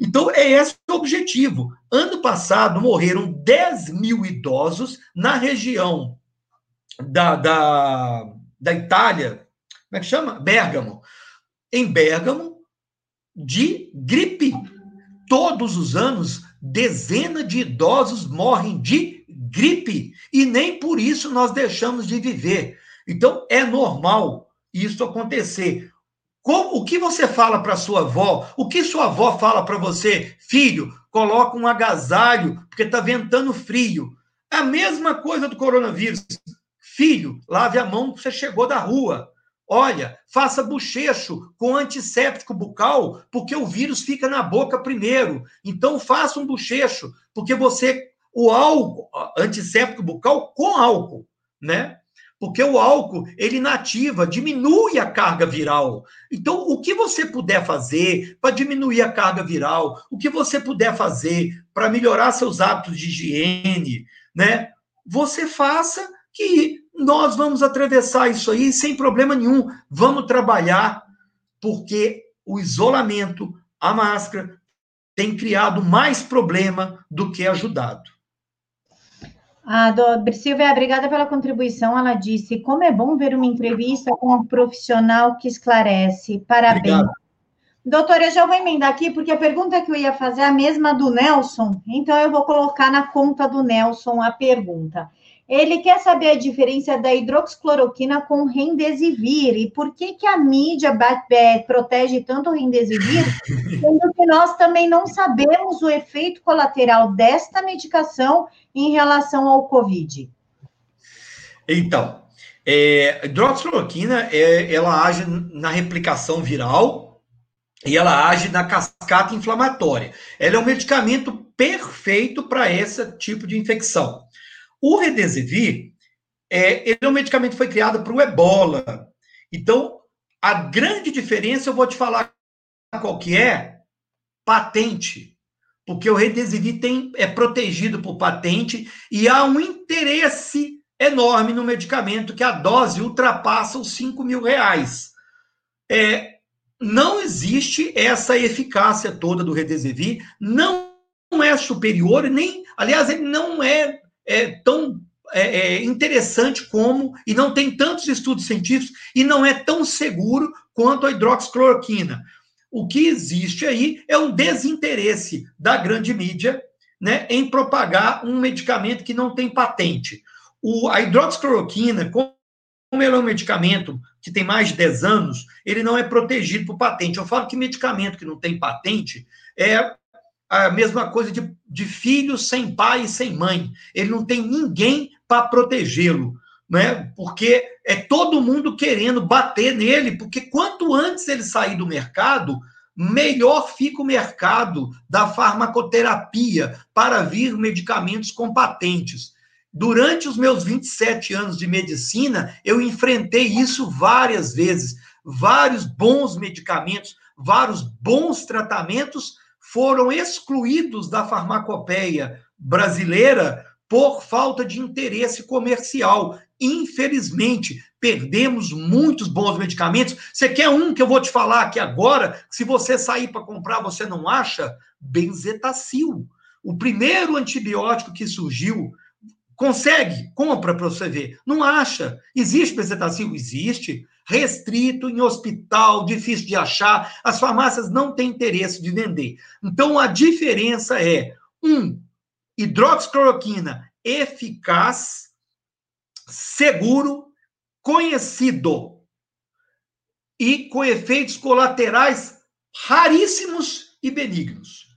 Então, é esse o objetivo. Ano passado, morreram 10 mil idosos na região da, da, da Itália, como é que chama? Bérgamo. Em Bérgamo, de gripe. Todos os anos, dezenas de idosos morrem de gripe. E nem por isso nós deixamos de viver. Então, é normal isso acontecer. Como, o que você fala para sua avó? O que sua avó fala para você? Filho, coloca um agasalho, porque está ventando frio. A mesma coisa do coronavírus. Filho, lave a mão que você chegou da rua. Olha, faça bochecho com antisséptico bucal, porque o vírus fica na boca primeiro. Então, faça um bochecho, porque você. O álcool, antisséptico bucal com álcool, né? Porque o álcool, ele inativa, diminui a carga viral. Então, o que você puder fazer para diminuir a carga viral, o que você puder fazer para melhorar seus hábitos de higiene, né? Você faça que nós vamos atravessar isso aí sem problema nenhum. Vamos trabalhar, porque o isolamento, a máscara, tem criado mais problema do que ajudado. A do... Silvia, obrigada pela contribuição. Ela disse: como é bom ver uma entrevista com um profissional que esclarece. Parabéns. Obrigado. Doutora, eu já vou emendar aqui, porque a pergunta que eu ia fazer é a mesma do Nelson, então eu vou colocar na conta do Nelson a pergunta. Ele quer saber a diferença da hidroxicloroquina com rendesivir e por que, que a mídia é, protege tanto o rendesivir, (laughs) sendo que nós também não sabemos o efeito colateral desta medicação em relação ao Covid. Então, é, hidroxicloroquina, é, ela age na replicação viral e ela age na cascata inflamatória. Ela é um medicamento perfeito para esse tipo de infecção. O Redesivir, é, ele é um medicamento que foi criado para o ebola. Então, a grande diferença, eu vou te falar qual que é, patente. Porque o Redesivir tem, é protegido por patente e há um interesse enorme no medicamento que a dose ultrapassa os 5 mil reais. É, não existe essa eficácia toda do Redesivir, não é superior, nem, aliás, ele não é é tão é, é, interessante como, e não tem tantos estudos científicos, e não é tão seguro quanto a hidroxicloroquina. O que existe aí é um desinteresse da grande mídia né, em propagar um medicamento que não tem patente. O, a hidroxicloroquina, como é um medicamento que tem mais de 10 anos, ele não é protegido por patente. Eu falo que medicamento que não tem patente é a mesma coisa de, de filho sem pai e sem mãe. Ele não tem ninguém para protegê-lo, né? Porque é todo mundo querendo bater nele, porque quanto antes ele sair do mercado, melhor fica o mercado da farmacoterapia para vir medicamentos com patentes. Durante os meus 27 anos de medicina, eu enfrentei isso várias vezes. Vários bons medicamentos, vários bons tratamentos foram excluídos da farmacopeia brasileira por falta de interesse comercial. Infelizmente, perdemos muitos bons medicamentos. Você quer um que eu vou te falar aqui agora? Se você sair para comprar, você não acha? Benzetacil. O primeiro antibiótico que surgiu. Consegue? Compra para você ver. Não acha. Existe benzetacil? Existe. Restrito em hospital, difícil de achar. As farmácias não têm interesse de vender. Então, a diferença é, um, hidroxicloroquina eficaz, seguro, conhecido e com efeitos colaterais raríssimos e benignos.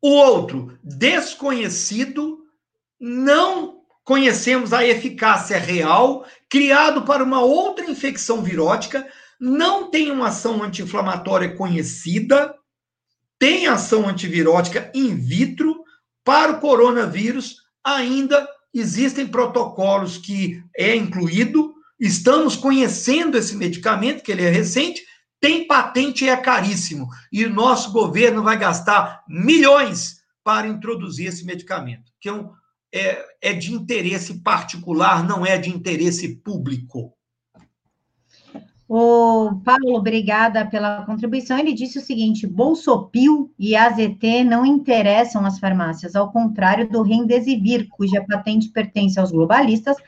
O outro, desconhecido, não conhecemos a eficácia real, criado para uma outra infecção virótica, não tem uma ação anti-inflamatória conhecida, tem ação antivirótica in vitro, para o coronavírus, ainda existem protocolos que é incluído, estamos conhecendo esse medicamento, que ele é recente, tem patente e é caríssimo. E o nosso governo vai gastar milhões para introduzir esse medicamento, que é, um, é, é de interesse particular, não é de interesse público. O Paulo, obrigada pela contribuição. Ele disse o seguinte: Bolsopil e AZT não interessam às farmácias, ao contrário do Remdesivir, cuja patente pertence aos globalistas,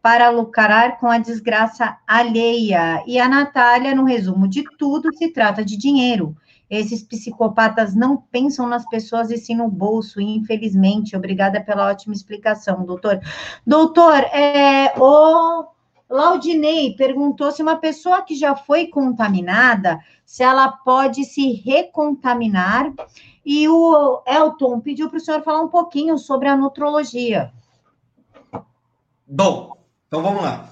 para lucrar com a desgraça alheia. E a Natália, no resumo de tudo, se trata de dinheiro. Esses psicopatas não pensam nas pessoas e sim no bolso, infelizmente. Obrigada pela ótima explicação, doutor. Doutor, é, o Laudinei perguntou se uma pessoa que já foi contaminada, se ela pode se recontaminar. E o Elton pediu para o senhor falar um pouquinho sobre a nutrologia. Bom, então vamos lá.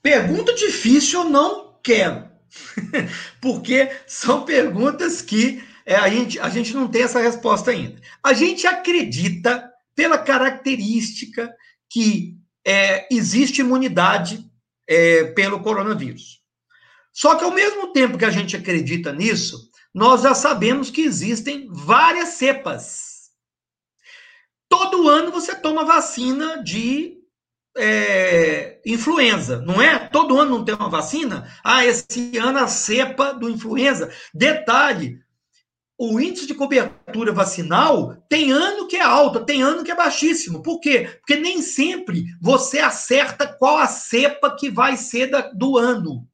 Pergunta difícil eu não quero, (laughs) porque são perguntas que é, a, gente, a gente não tem essa resposta ainda. A gente acredita, pela característica, que é, existe imunidade é, pelo coronavírus. Só que, ao mesmo tempo que a gente acredita nisso, nós já sabemos que existem várias cepas. Todo ano você toma vacina de é, influenza, não é? Todo ano não tem uma vacina? Ah, esse ano a cepa do influenza. Detalhe: o índice de cobertura vacinal tem ano que é alto, tem ano que é baixíssimo. Por quê? Porque nem sempre você acerta qual a cepa que vai ser da, do ano.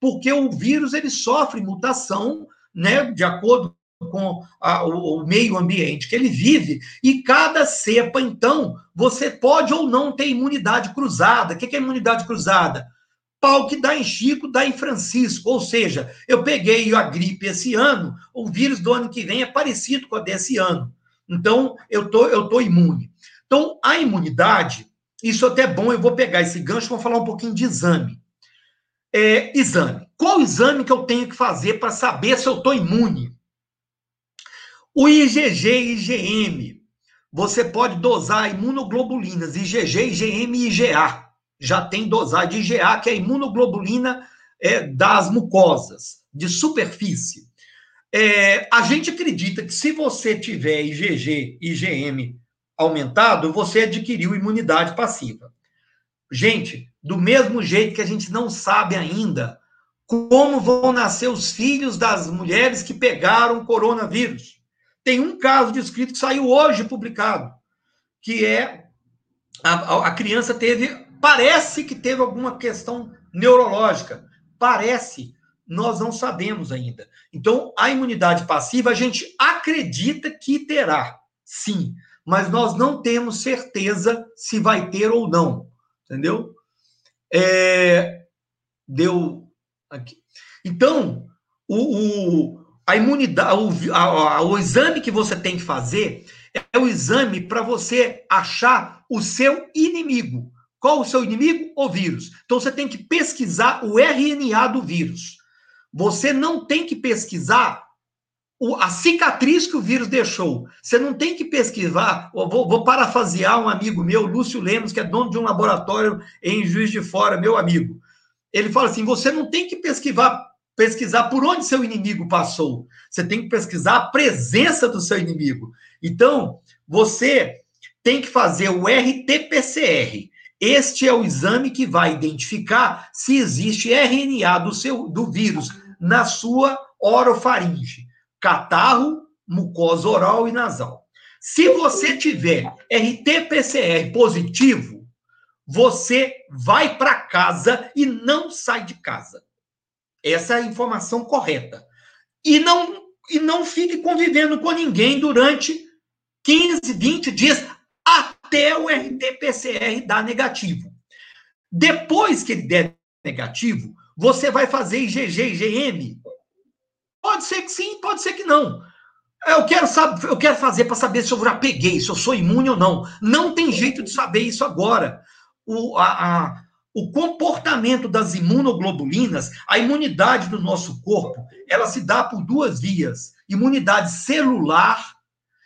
Porque o vírus ele sofre mutação, né, de acordo com a, o, o, meio ambiente que ele vive, e cada cepa, então, você pode ou não ter imunidade cruzada. O que é imunidade cruzada? pau que dá em Chico, dá em Francisco. Ou seja, eu peguei a gripe esse ano, o vírus do ano que vem é parecido com a desse ano. Então, eu tô, eu tô imune. Então, a imunidade, isso até é bom, eu vou pegar esse gancho vou falar um pouquinho de exame. É, exame. Qual exame que eu tenho que fazer para saber se eu estou imune? O IgG e IgM. Você pode dosar imunoglobulinas, IgG, IgM e IgA já tem dosagem de IgA, que é a imunoglobulina é, das mucosas, de superfície. É, a gente acredita que se você tiver IgG IgM aumentado, você adquiriu imunidade passiva. Gente, do mesmo jeito que a gente não sabe ainda como vão nascer os filhos das mulheres que pegaram coronavírus. Tem um caso descrito que saiu hoje publicado, que é a, a criança teve, parece que teve alguma questão neurológica, parece, nós não sabemos ainda. Então, a imunidade passiva a gente acredita que terá, sim, mas nós não temos certeza se vai ter ou não, entendeu? É, deu aqui. Então, o, o a imunidade, o, a, o exame que você tem que fazer é o exame para você achar o seu inimigo. Qual o seu inimigo? O vírus. Então você tem que pesquisar o RNA do vírus. Você não tem que pesquisar a cicatriz que o vírus deixou. Você não tem que pesquisar. Vou, vou parafasear um amigo meu, Lúcio Lemos, que é dono de um laboratório em Juiz de Fora, meu amigo. Ele fala assim: você não tem que pesquisar, pesquisar por onde seu inimigo passou. Você tem que pesquisar a presença do seu inimigo. Então, você tem que fazer o RT-PCR. Este é o exame que vai identificar se existe RNA do, seu, do vírus na sua orofaringe, catarro, mucosa oral e nasal. Se você tiver RT-PCR positivo, você vai para casa e não sai de casa. Essa é a informação correta. E não, e não fique convivendo com ninguém durante 15, 20 dias até o RT-PCR dar negativo. Depois que ele der negativo, você vai fazer IgG, IgM? Pode ser que sim, pode ser que não. Eu quero, saber, eu quero fazer para saber se eu já peguei, se eu sou imune ou não. Não tem jeito de saber isso agora. O, a, a, o comportamento das imunoglobulinas, a imunidade do nosso corpo, ela se dá por duas vias: imunidade celular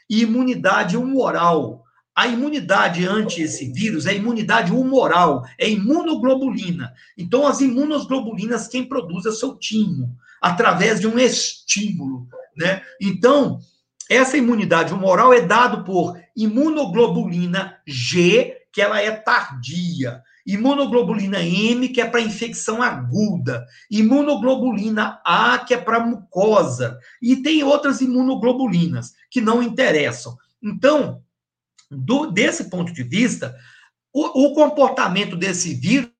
e imunidade humoral. A imunidade ante esse vírus é imunidade humoral, é imunoglobulina. Então, as imunoglobulinas, quem produz é seu timo, através de um estímulo. Né? Então, essa imunidade humoral é dada por imunoglobulina G, que ela é tardia. Imunoglobulina M, que é para infecção aguda. Imunoglobulina A, que é para mucosa. E tem outras imunoglobulinas que não interessam. Então, do, desse ponto de vista, o, o comportamento desse vírus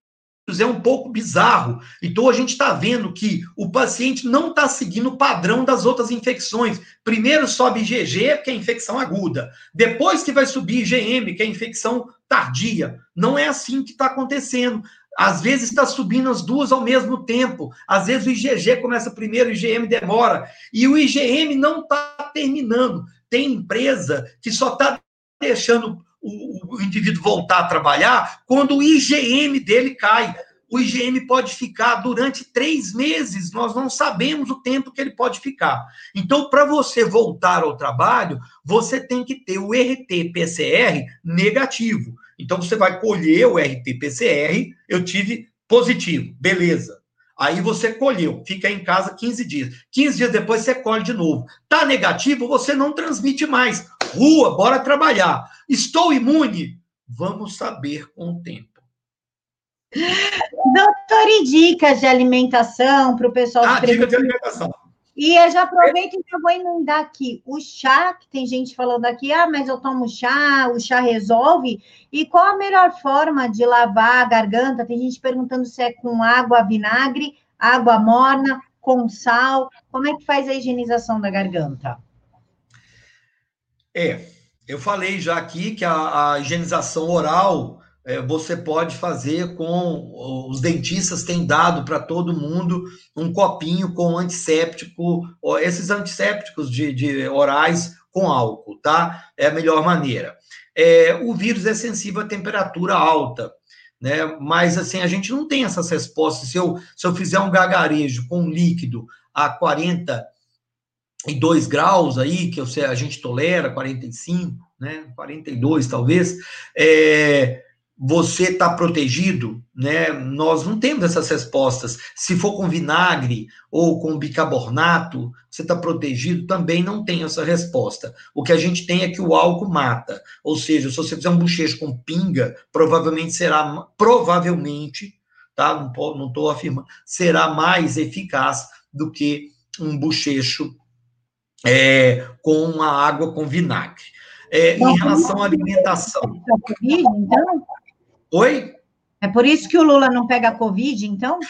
é um pouco bizarro. Então, a gente está vendo que o paciente não está seguindo o padrão das outras infecções. Primeiro sobe IgG, que é infecção aguda. Depois que vai subir IgM, que é infecção tardia. Não é assim que está acontecendo. Às vezes está subindo as duas ao mesmo tempo. Às vezes o IgG começa primeiro, o IgM demora. E o IgM não está terminando. Tem empresa que só está deixando o, o indivíduo voltar a trabalhar quando o IgM dele cai. O IgM pode ficar durante três meses, nós não sabemos o tempo que ele pode ficar. Então, para você voltar ao trabalho, você tem que ter o RT-PCR negativo. Então, você vai colher o RT-PCR, eu tive positivo, beleza. Aí você colheu, fica em casa 15 dias. 15 dias depois você colhe de novo. Tá negativo, você não transmite mais. Rua, bora trabalhar. Estou imune? Vamos saber com o tempo. Doutor, e dicas de alimentação para o pessoal? Ah, dicas de alimentação. E eu já aproveito e já vou emendar aqui. O chá, que tem gente falando aqui, ah, mas eu tomo chá, o chá resolve. E qual a melhor forma de lavar a garganta? Tem gente perguntando se é com água, vinagre, água morna, com sal. Como é que faz a higienização da garganta? É, eu falei já aqui que a, a higienização oral é, você pode fazer com. Os dentistas têm dado para todo mundo um copinho com antisséptico, esses antissépticos de, de, orais com álcool, tá? É a melhor maneira. É, o vírus é sensível à temperatura alta, né? Mas assim, a gente não tem essas respostas. Se eu, se eu fizer um gagarejo com líquido a 42 graus aí, que eu sei, a gente tolera, 45, né? 42 talvez, é você está protegido, né? Nós não temos essas respostas. Se for com vinagre ou com bicarbonato, você está protegido, também não tem essa resposta. O que a gente tem é que o álcool mata. Ou seja, se você fizer um bochecho com pinga, provavelmente será, provavelmente, tá? Não estou afirmando, será mais eficaz do que um bochecho é, com a água com vinagre. é, em relação à alimentação. Então? Oi? É por isso que o Lula não pega a Covid, então?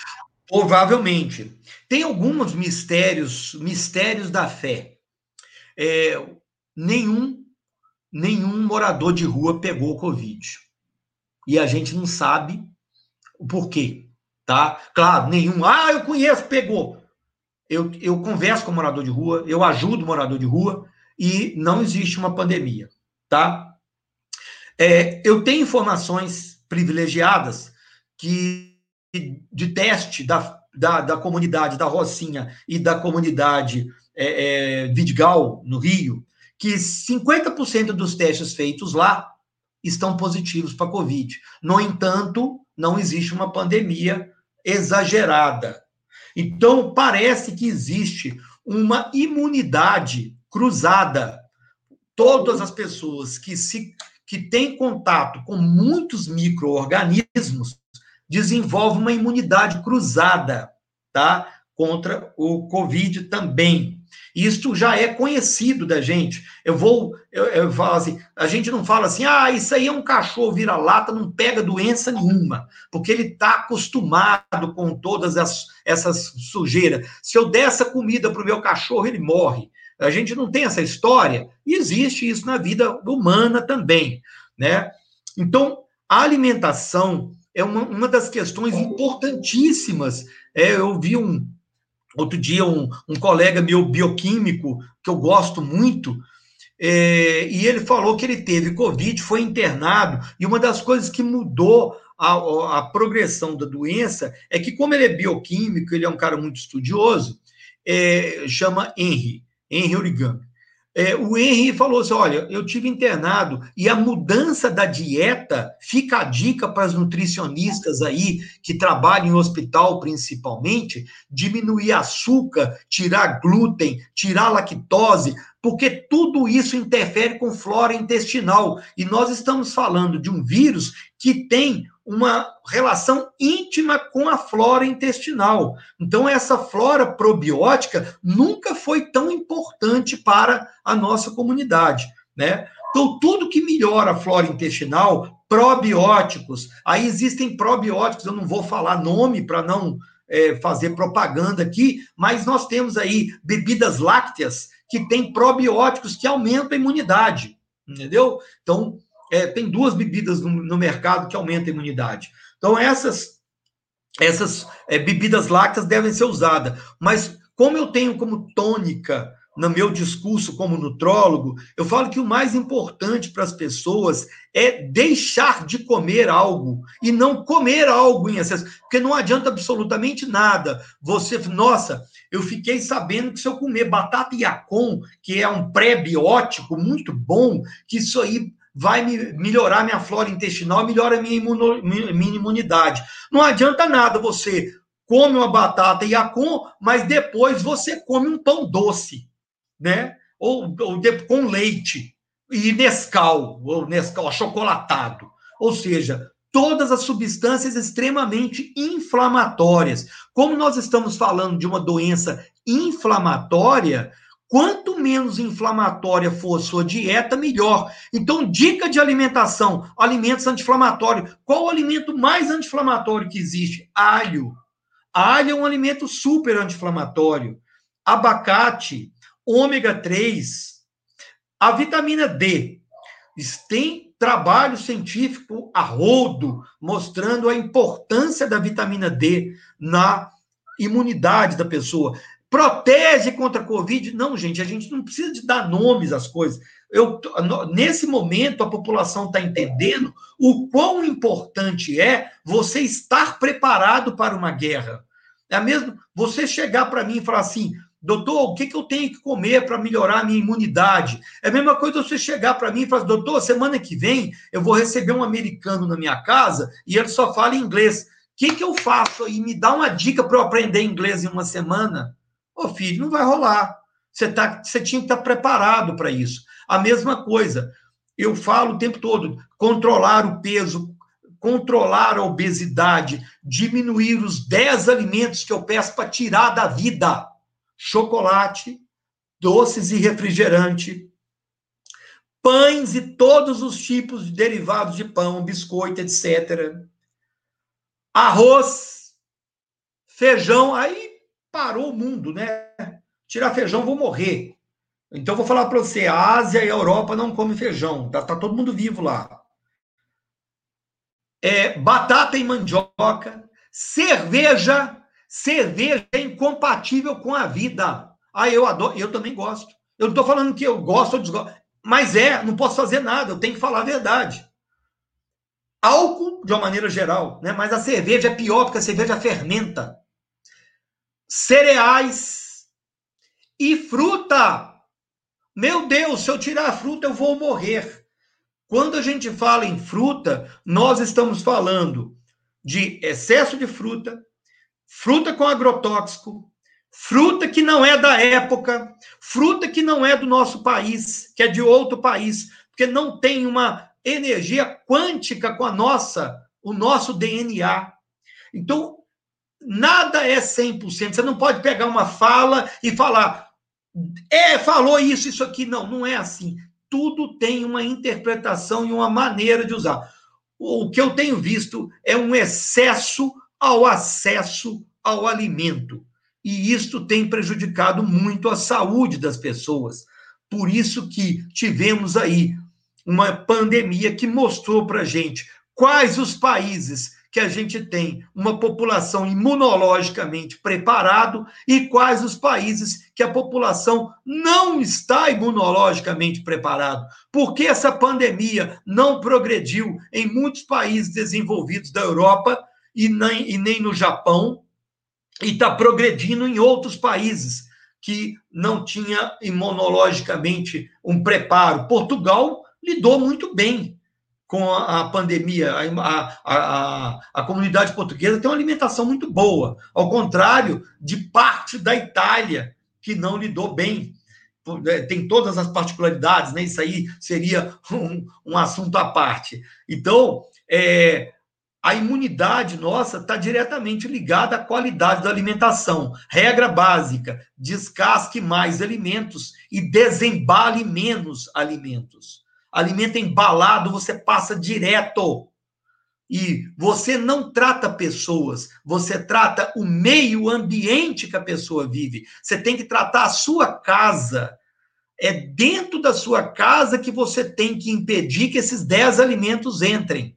Provavelmente. Tem alguns mistérios, mistérios da fé. É, nenhum, nenhum morador de rua pegou Covid. E a gente não sabe o porquê, tá? Claro, nenhum. Ah, eu conheço, pegou. Eu, eu converso com morador de rua, eu ajudo morador de rua e não existe uma pandemia, tá? É, eu tenho informações privilegiadas que de teste da, da, da comunidade da Rocinha e da comunidade é, é, Vidigal, no Rio, que 50% dos testes feitos lá estão positivos para Covid. No entanto, não existe uma pandemia exagerada. Então, parece que existe uma imunidade cruzada. Todas as pessoas que, se, que têm contato com muitos micro-organismos desenvolvem uma imunidade cruzada, tá? Contra o Covid também. Isto já é conhecido da gente. Eu vou, eu, eu falo assim, a gente não fala assim, ah, isso aí é um cachorro vira-lata, não pega doença nenhuma, porque ele está acostumado com todas as, essas sujeiras. Se eu der essa comida para o meu cachorro, ele morre. A gente não tem essa história, e existe isso na vida humana também, né? Então, a alimentação é uma, uma das questões importantíssimas. É, eu vi um, outro dia um, um colega meu bioquímico, que eu gosto muito, é, e ele falou que ele teve Covid, foi internado, e uma das coisas que mudou a, a, progressão da doença é que, como ele é bioquímico, ele é um cara muito estudioso, é, chama Henry, Henry Origami. É, o Henry falou assim: olha, eu tive internado e a mudança da dieta fica a dica para as nutricionistas aí que trabalham em hospital principalmente, diminuir açúcar, tirar glúten, tirar lactose, porque tudo isso interfere com flora intestinal. E nós estamos falando de um vírus que tem uma relação íntima com a flora intestinal. Então, essa flora probiótica nunca foi tão importante para a nossa comunidade, né? Então, tudo que melhora a flora intestinal, probióticos, aí existem probióticos, eu não vou falar nome para não é, fazer propaganda aqui, mas nós temos aí bebidas lácteas que têm probióticos que aumentam a imunidade, entendeu? Então, é, tem duas bebidas no, no, mercado que aumentam a imunidade. Então, essas, essas é, bebidas lácteas devem ser usadas. Mas, como eu tenho como tônica no meu discurso como nutrólogo, eu falo que o mais importante para as pessoas é deixar de comer algo e não comer algo em excesso, porque não adianta absolutamente nada. Você, nossa, eu fiquei sabendo que se eu comer batata yacon, que é um pré-biótico muito bom, que isso aí vai me melhorar minha flora intestinal, melhora minha, imuno, minha imunidade. Não adianta nada você come uma batata e com, mas depois você come um pão doce, né? Ou, ou de, com leite e Nescau, ou Nescau achocolatado. Ou seja, todas as substâncias extremamente inflamatórias. Como nós estamos falando de uma doença inflamatória, Quanto menos inflamatória for a sua dieta, melhor. Então, dica de alimentação: alimentos anti-inflamatórios. Qual o alimento mais anti-inflamatório que existe? Alho. Alho é um alimento super anti-inflamatório. Abacate, ômega 3, a vitamina D. Tem trabalho científico a rodo mostrando a importância da vitamina D na imunidade da pessoa protege contra a Covid. Não, gente, a gente não precisa de dar nomes às coisas. Eu, nesse momento, a população está entendendo o quão importante é você estar preparado para uma guerra. É mesmo você chegar para mim e falar assim, doutor, o que, que eu tenho que comer para melhorar a minha imunidade? É a mesma coisa você chegar para mim e falar, doutor, semana que vem eu vou receber um americano na minha casa e ele só fala inglês. O que, que eu faço aí? Me dá uma dica para eu aprender inglês em uma semana. Ô filho, não vai rolar. Você, tá, você tinha que estar preparado para isso. A mesma coisa, eu falo o tempo todo: controlar o peso, controlar a obesidade, diminuir os 10 alimentos que eu peço para tirar da vida: chocolate, doces e refrigerante, pães e todos os tipos de derivados de pão, biscoito, etc. Arroz, feijão, aí parou o mundo, né? Tirar feijão, vou morrer. Então, vou falar para você: a Ásia e a Europa não comem feijão, tá, tá todo mundo vivo lá. É, batata e mandioca, cerveja, cerveja é incompatível com a vida. Ah, eu adoro, eu também gosto. Eu não estou falando que eu gosto ou desgosto, mas é, não posso fazer nada, eu tenho que falar a verdade. Álcool, de uma maneira geral, né? mas a cerveja é pior porque a cerveja fermenta. Cereais e fruta. Meu Deus, se eu tirar a fruta, eu vou morrer. Quando a gente fala em fruta, nós estamos falando de excesso de fruta, fruta com agrotóxico, fruta que não é da época, fruta que não é do nosso país, que é de outro país, porque não tem uma energia quântica com a nossa, o nosso DNA. Então, nada é 100%. Você não pode pegar uma fala e falar, é, falou isso, isso aqui. Não, não é assim. Tudo tem uma interpretação e uma maneira de usar. O que eu tenho visto é um excesso ao acesso ao alimento. E isto tem prejudicado muito a saúde das pessoas. Por isso que tivemos aí uma pandemia que mostrou para gente quais os países que a gente tem uma população imunologicamente preparado e quais os países que a população não está imunologicamente preparado. Porque essa pandemia não progrediu em muitos países desenvolvidos da Europa e nem, e nem no Japão, e está progredindo em outros países que não tinha imunologicamente um preparo. Portugal lidou muito bem com a, pandemia. A, a, a, comunidade portuguesa tem uma alimentação muito boa, ao contrário de parte da Itália, que não lidou bem. É, tem todas as particularidades, né? Isso aí seria um, um assunto à parte. Então, é, a imunidade nossa está diretamente ligada à qualidade da alimentação. Regra básica: descasque mais alimentos e desembale menos alimentos alimento embalado você passa direto. E você não trata pessoas, você trata o meio ambiente que a pessoa vive. Você tem que tratar a sua casa. É dentro da sua casa que você tem que impedir que esses 10 alimentos entrem.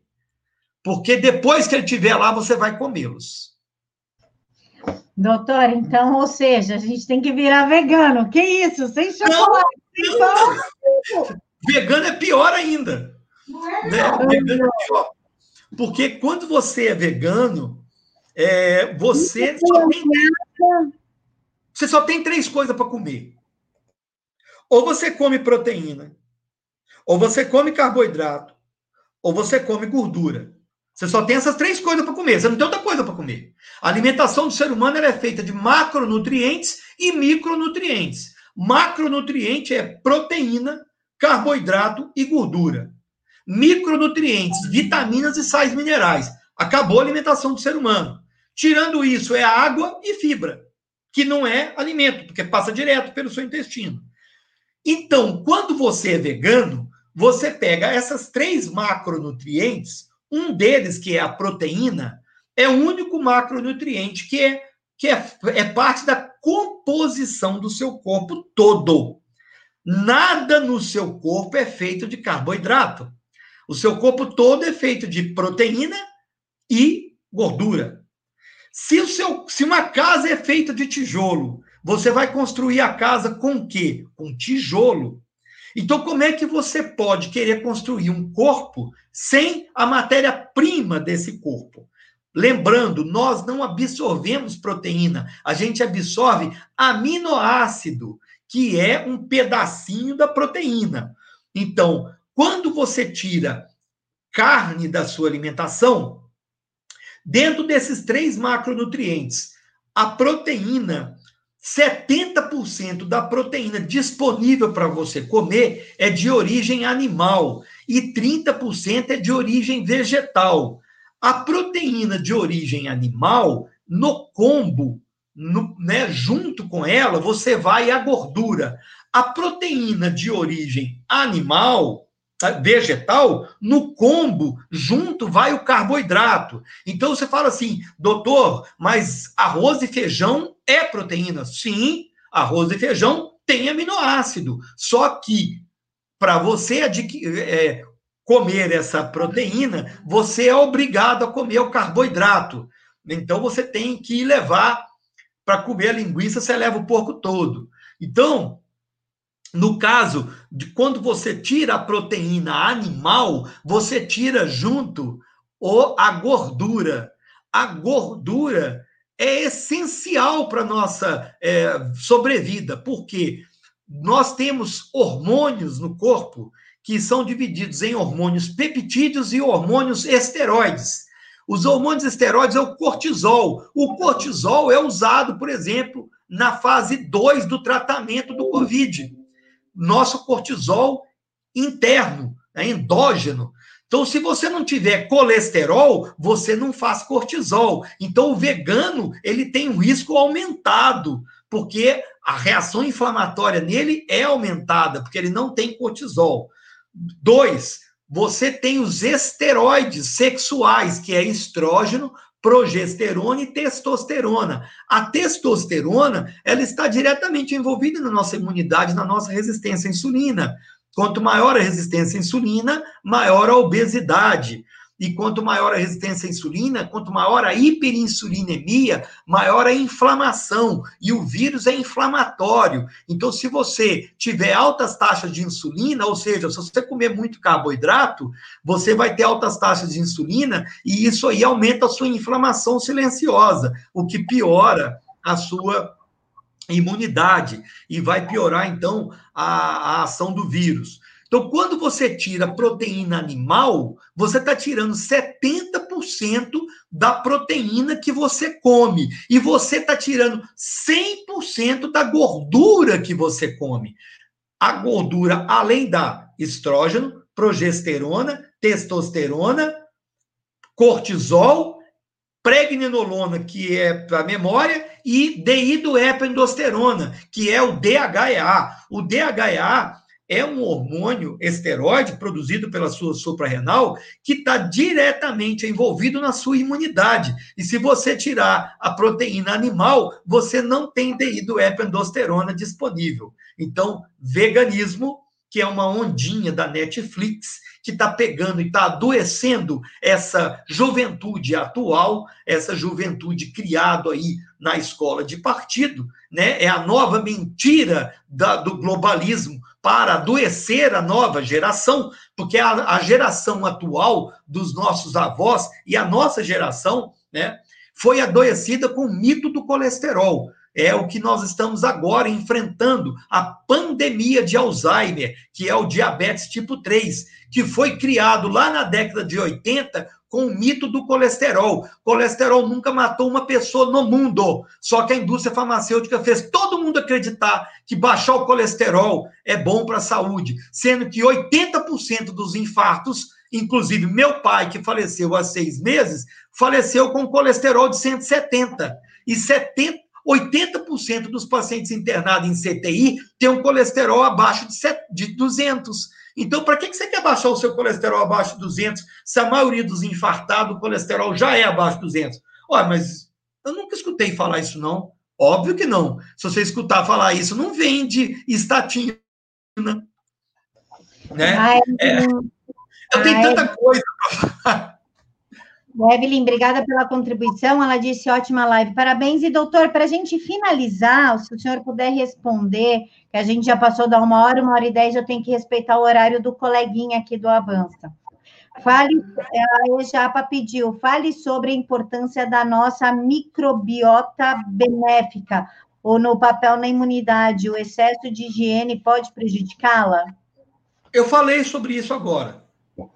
Porque depois que ele estiver lá, você vai comê-los. Doutor, então, ou seja, a gente tem que virar vegano. Que isso? Sem chocolate. Não, não. Vegano é pior ainda. É né? Vegano é pior. Porque quando você é vegano, é, você, só tem, você só tem três coisas para comer. Ou você come proteína, ou você come carboidrato, ou você come gordura. Você só tem essas três coisas para comer, você não tem outra coisa para comer. A alimentação do ser humano é feita de macronutrientes e micronutrientes. Macronutriente é proteína, carboidrato e gordura. Micronutrientes, vitaminas e sais minerais. Acabou a alimentação do ser humano. Tirando isso, é água e fibra, que não é alimento, porque passa direto pelo seu intestino. Então, quando você é vegano, você pega essas três macronutrientes, um deles, que é a proteína, é o único macronutriente que é, que é, é parte da composição do seu corpo todo. Nada no seu corpo é feito de carboidrato. O seu corpo todo é feito de proteína e gordura. Se, o seu, se uma casa é feita de tijolo, você vai construir a casa com o quê? Com tijolo. Então, como é que você pode querer construir um corpo sem a matéria-prima desse corpo? Lembrando, nós não absorvemos proteína, a gente absorve aminoácido que é um pedacinho da proteína. Então, quando você tira carne da sua alimentação, dentro desses três macronutrientes, a proteína, 70% da proteína disponível para você comer é de origem animal e 30% é de origem vegetal. A proteína de origem animal, no combo, no, né, junto com ela, você vai a gordura. A proteína de origem animal, tá, vegetal, no combo, junto vai o carboidrato. Então você fala assim, doutor, mas arroz e feijão é proteína? Sim, arroz e feijão tem aminoácido. Só que para você é, comer essa proteína, você é obrigado a comer o carboidrato. Então você tem que levar para comer a linguiça, você leva o porco todo. Então, no caso de quando você tira a proteína animal, você tira junto o, a gordura. A gordura é essencial para a nossa é, sobrevida, porque nós temos hormônios no corpo que são divididos em hormônios peptídeos e hormônios esteroides. Os hormônios esteroides é o cortisol. O cortisol é usado, por exemplo, na fase 2 do tratamento do Covid. Nosso cortisol interno, é endógeno. Então, se você não tiver colesterol, você não faz cortisol. Então, o vegano, ele tem um risco aumentado, porque a reação inflamatória nele é aumentada, porque ele não tem cortisol. Dois, você tem os esteroides sexuais, que é estrógeno, progesterona e testosterona. A testosterona, ela está diretamente envolvida na nossa imunidade, na nossa resistência à insulina. Quanto maior a resistência à insulina, maior a obesidade. E quanto maior a resistência à insulina, quanto maior a hiperinsulinemia, maior a inflamação. E o vírus é inflamatório. Então, se você tiver altas taxas de insulina, ou seja, se você comer muito carboidrato, você vai ter altas taxas de insulina e isso aí aumenta a sua inflamação silenciosa, o que piora a sua imunidade e vai piorar, então, a, a ação do vírus. Então, quando você tira proteína animal, você está tirando 70% da proteína que você come. E você está tirando 100% da gordura que você come. A gordura, além da estrógeno, progesterona, testosterona, cortisol, pregnenolona, que é para memória, e deídoepiendosterona, que é o DHEA. O DHEA é um hormônio esteroide produzido pela sua suprarrenal que está diretamente envolvido na sua imunidade. E se você tirar a proteína animal, você não tem dehidroepiandrosterona disponível. Então, veganismo, que é uma ondinha da Netflix, que está pegando e está adoecendo essa juventude atual, essa juventude criada aí na escola de partido, né? É a nova mentira da, do globalismo para adoecer a nova geração, porque a, a geração atual dos nossos avós e a nossa geração, né, foi adoecida com o mito do colesterol. É o que nós estamos agora enfrentando, a pandemia de Alzheimer, que é o diabetes tipo 3, que foi criado lá na década de 80 com o mito do colesterol. Colesterol nunca matou uma pessoa no mundo. Só que a indústria farmacêutica fez todo mundo acreditar que baixar o colesterol é bom para a saúde, sendo que 80% dos infartos, inclusive meu pai, que faleceu há seis meses, faleceu com colesterol de 170. E 70, 80% dos pacientes internados em CTI têm um colesterol abaixo de 200. Então, para que você quer baixar o seu colesterol abaixo de 200 se a maioria dos infartados, o colesterol já é abaixo de 200? Olha, mas eu nunca escutei falar isso, não. Óbvio que não. Se você escutar falar isso, não vende estatina. Né? Ai, é, eu tenho tanta coisa para falar. Evelyn, obrigada pela contribuição. Ela disse ótima live. Parabéns. E, doutor, para a gente finalizar, se o senhor puder responder, que a gente já passou da uma hora, uma hora e dez, eu tenho que respeitar o horário do coleguinha aqui do Avança. Fale, a Ejapa pediu, fale sobre a importância da nossa microbiota benéfica, ou no papel na imunidade, o excesso de higiene pode prejudicá-la? Eu falei sobre isso agora,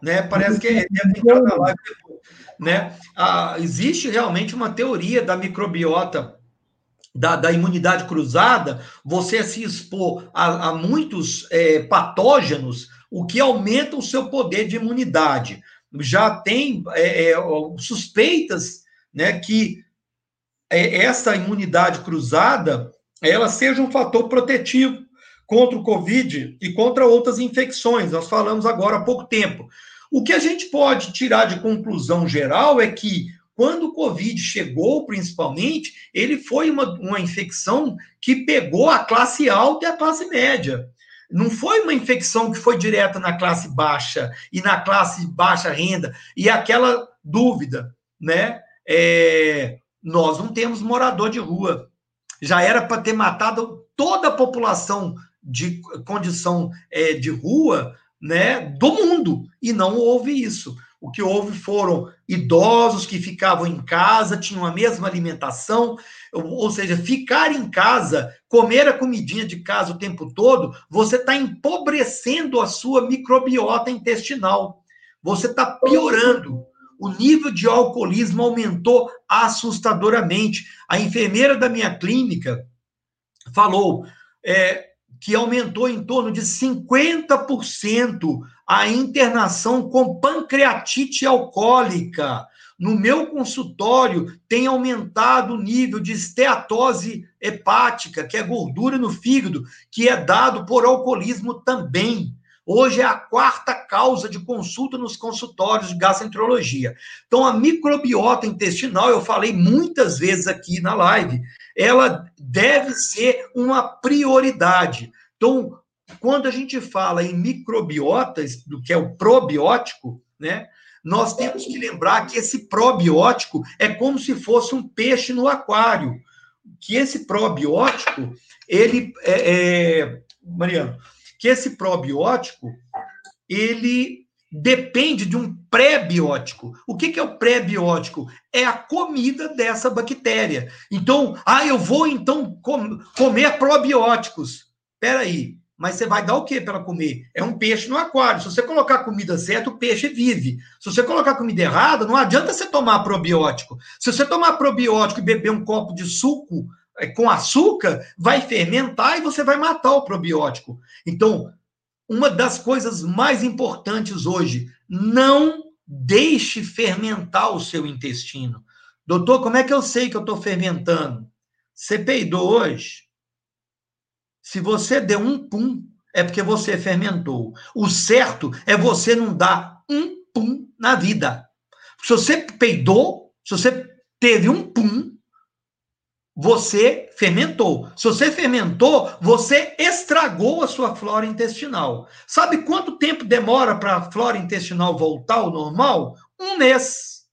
né? Parece que depois né? Ah, existe realmente uma teoria da microbiota da, da imunidade cruzada, você se expor a, a muitos é, patógenos, o que aumenta o seu poder de imunidade. Já tem é, é, suspeitas né, que é, essa imunidade cruzada ela seja um fator protetivo contra o Covid e contra outras infecções. Nós falamos agora há pouco tempo. O que a gente pode tirar de conclusão geral é que quando o Covid chegou, principalmente, ele foi uma, uma infecção que pegou a classe alta e a classe média. Não foi uma infecção que foi direta na classe baixa e na classe baixa renda. E aquela dúvida, né? É, nós não temos morador de rua. Já era para ter matado toda a população de condição é, de rua né, do mundo. E não houve isso. O que houve foram idosos que ficavam em casa, tinham a mesma alimentação, ou seja, ficar em casa, comer a comidinha de casa o tempo todo, você está empobrecendo a sua microbiota intestinal. Você está piorando. O nível de alcoolismo aumentou assustadoramente. A enfermeira da minha clínica falou: é, que aumentou em torno de 50% a internação com pancreatite alcoólica. No meu consultório, tem aumentado o nível de esteatose hepática, que é gordura no fígado, que é dado por alcoolismo também. Hoje é a quarta causa de consulta nos consultórios de gastroenterologia. Então, a microbiota intestinal, eu falei muitas vezes aqui na live, ela deve ser uma prioridade. Então, quando a gente fala em microbiotas, do que é o probiótico, né? Nós temos que lembrar que esse probiótico é como se fosse um peixe no aquário. Que esse probiótico, ele é, é Mariano, que esse probiótico, ele depende de um pré-biótico. O que, que é o pré-biótico? É a comida dessa bactéria. Então, ah, eu vou então com, comer probióticos. Espera aí, mas você vai dar o que para comer? É um peixe no aquário. Se você colocar a comida certa, o peixe vive. Se você colocar a comida errada, não adianta você tomar probiótico. Se você tomar probiótico e beber um copo de suco é, com açúcar, vai fermentar e você vai matar o probiótico. Então, uma das coisas mais importantes hoje, não deixe fermentar o seu intestino. Doutor, como é que eu sei que eu estou fermentando? Você peidou hoje? Se você deu um pum, é porque você fermentou. O certo é você não dar um pum na vida. Se você peidou, se você teve um pum, você fermentou. Se você fermentou, você estragou a sua flora intestinal. Sabe quanto tempo demora para a flora intestinal voltar ao normal? Um mês.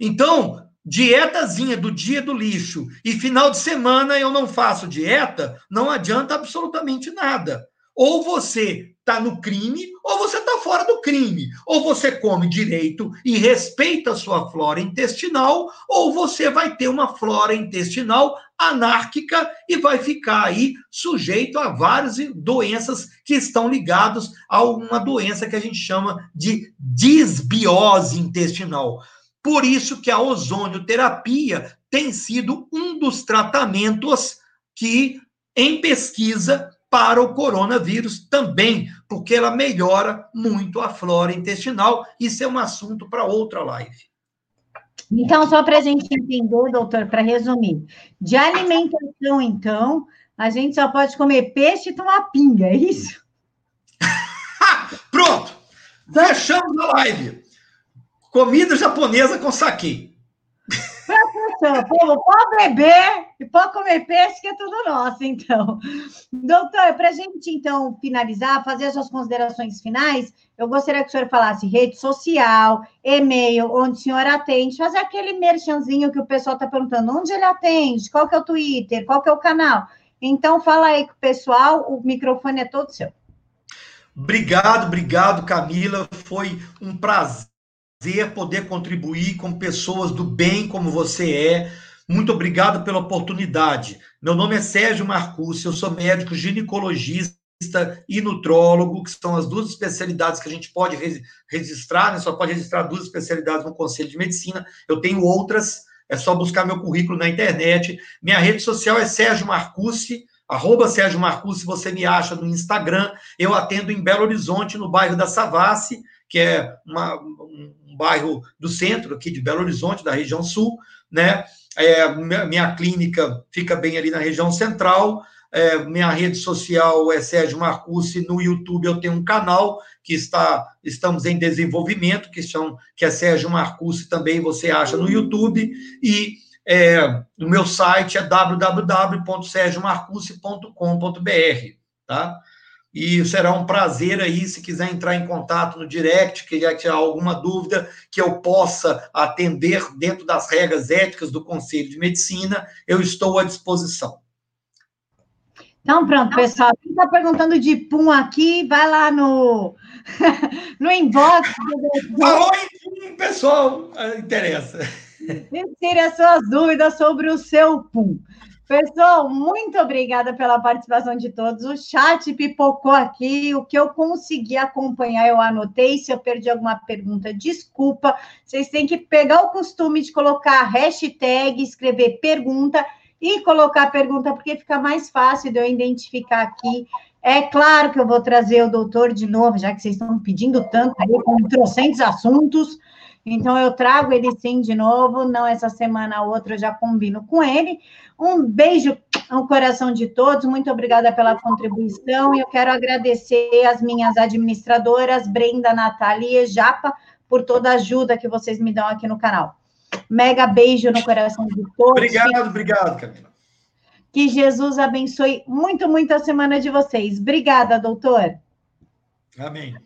Então, dietazinha do dia do lixo e final de semana eu não faço dieta, não adianta absolutamente nada. Ou você está no crime, ou você fora do crime. Ou você come direito e respeita a sua flora intestinal, ou você vai ter uma flora intestinal anárquica e vai ficar aí sujeito a várias doenças que estão ligadas a uma doença que a gente chama de disbiose intestinal. Por isso que a ozonioterapia tem sido um dos tratamentos que, em pesquisa, para o coronavírus também, porque ela melhora muito a flora intestinal. Isso é um assunto para outra live. Então, só para a gente entender, doutor, para resumir, de alimentação, então, a gente só pode comer peixe e tomar pinga, é isso? (laughs) Pronto! Fechamos a live. Comida japonesa com saque. Povo, pode beber e pode comer peixe, que é tudo nosso, então. Doutor, para a gente, então, finalizar, fazer as suas considerações finais, eu gostaria que o senhor falasse rede social, e-mail, onde o senhor atende, fazer aquele merchanzinho que o pessoal está perguntando, onde ele atende, qual que é o Twitter, qual que é o canal. Então, fala aí com o pessoal, o microfone é todo seu. Obrigado, obrigado, Camila. Foi um prazer poder contribuir com pessoas do bem como você é. Muito obrigado pela oportunidade. Meu nome é Sérgio Marcucci, eu sou médico ginecologista e nutrólogo, que são as duas especialidades que a gente pode registrar, né? só pode registrar duas especialidades no Conselho de Medicina. Eu tenho outras, é só buscar meu currículo na internet. Minha rede social é Sérgio Marcucci, arroba Sérgio Marcucci, você me acha no Instagram. Eu atendo em Belo Horizonte, no bairro da Savassi, que é uma, bairro do centro aqui de Belo Horizonte, da região sul, né? É, minha clínica fica bem ali na região central. É, minha rede social é Sérgio Marcucci. No YouTube eu tenho um canal que está estamos em desenvolvimento, que, são, que é Sérgio Marcucci também, você acha no YouTube. E é, o meu site é www.sergiomarcucci.com.br, tá? E será um prazer aí, se quiser entrar em contato no direct, quiser tirar alguma dúvida que eu possa atender dentro das regras éticas do Conselho de Medicina, eu estou à disposição. Então, pronto, pessoal. Quem está perguntando de pum aqui, vai lá no, (laughs) no inbox. Falou em pum, pessoal, interessa. Tire as suas dúvidas sobre o seu pum. Pessoal, muito obrigada pela participação de todos. O chat pipocou aqui, o que eu consegui acompanhar, eu anotei. Se eu perdi alguma pergunta, desculpa. Vocês têm que pegar o costume de colocar hashtag, escrever pergunta e colocar pergunta, porque fica mais fácil de eu identificar aqui. É claro que eu vou trazer o doutor de novo, já que vocês estão pedindo tanto aí, com trocentos assuntos. Então, eu trago ele sim de novo, não essa semana, a outra eu já combino com ele. Um beijo no coração de todos, muito obrigada pela contribuição. E eu quero agradecer as minhas administradoras, Brenda, Natália e Japa, por toda a ajuda que vocês me dão aqui no canal. Mega beijo no coração de todos. Obrigado, obrigado, Camila. Que Jesus abençoe muito, muito a semana de vocês. Obrigada, doutor. Amém.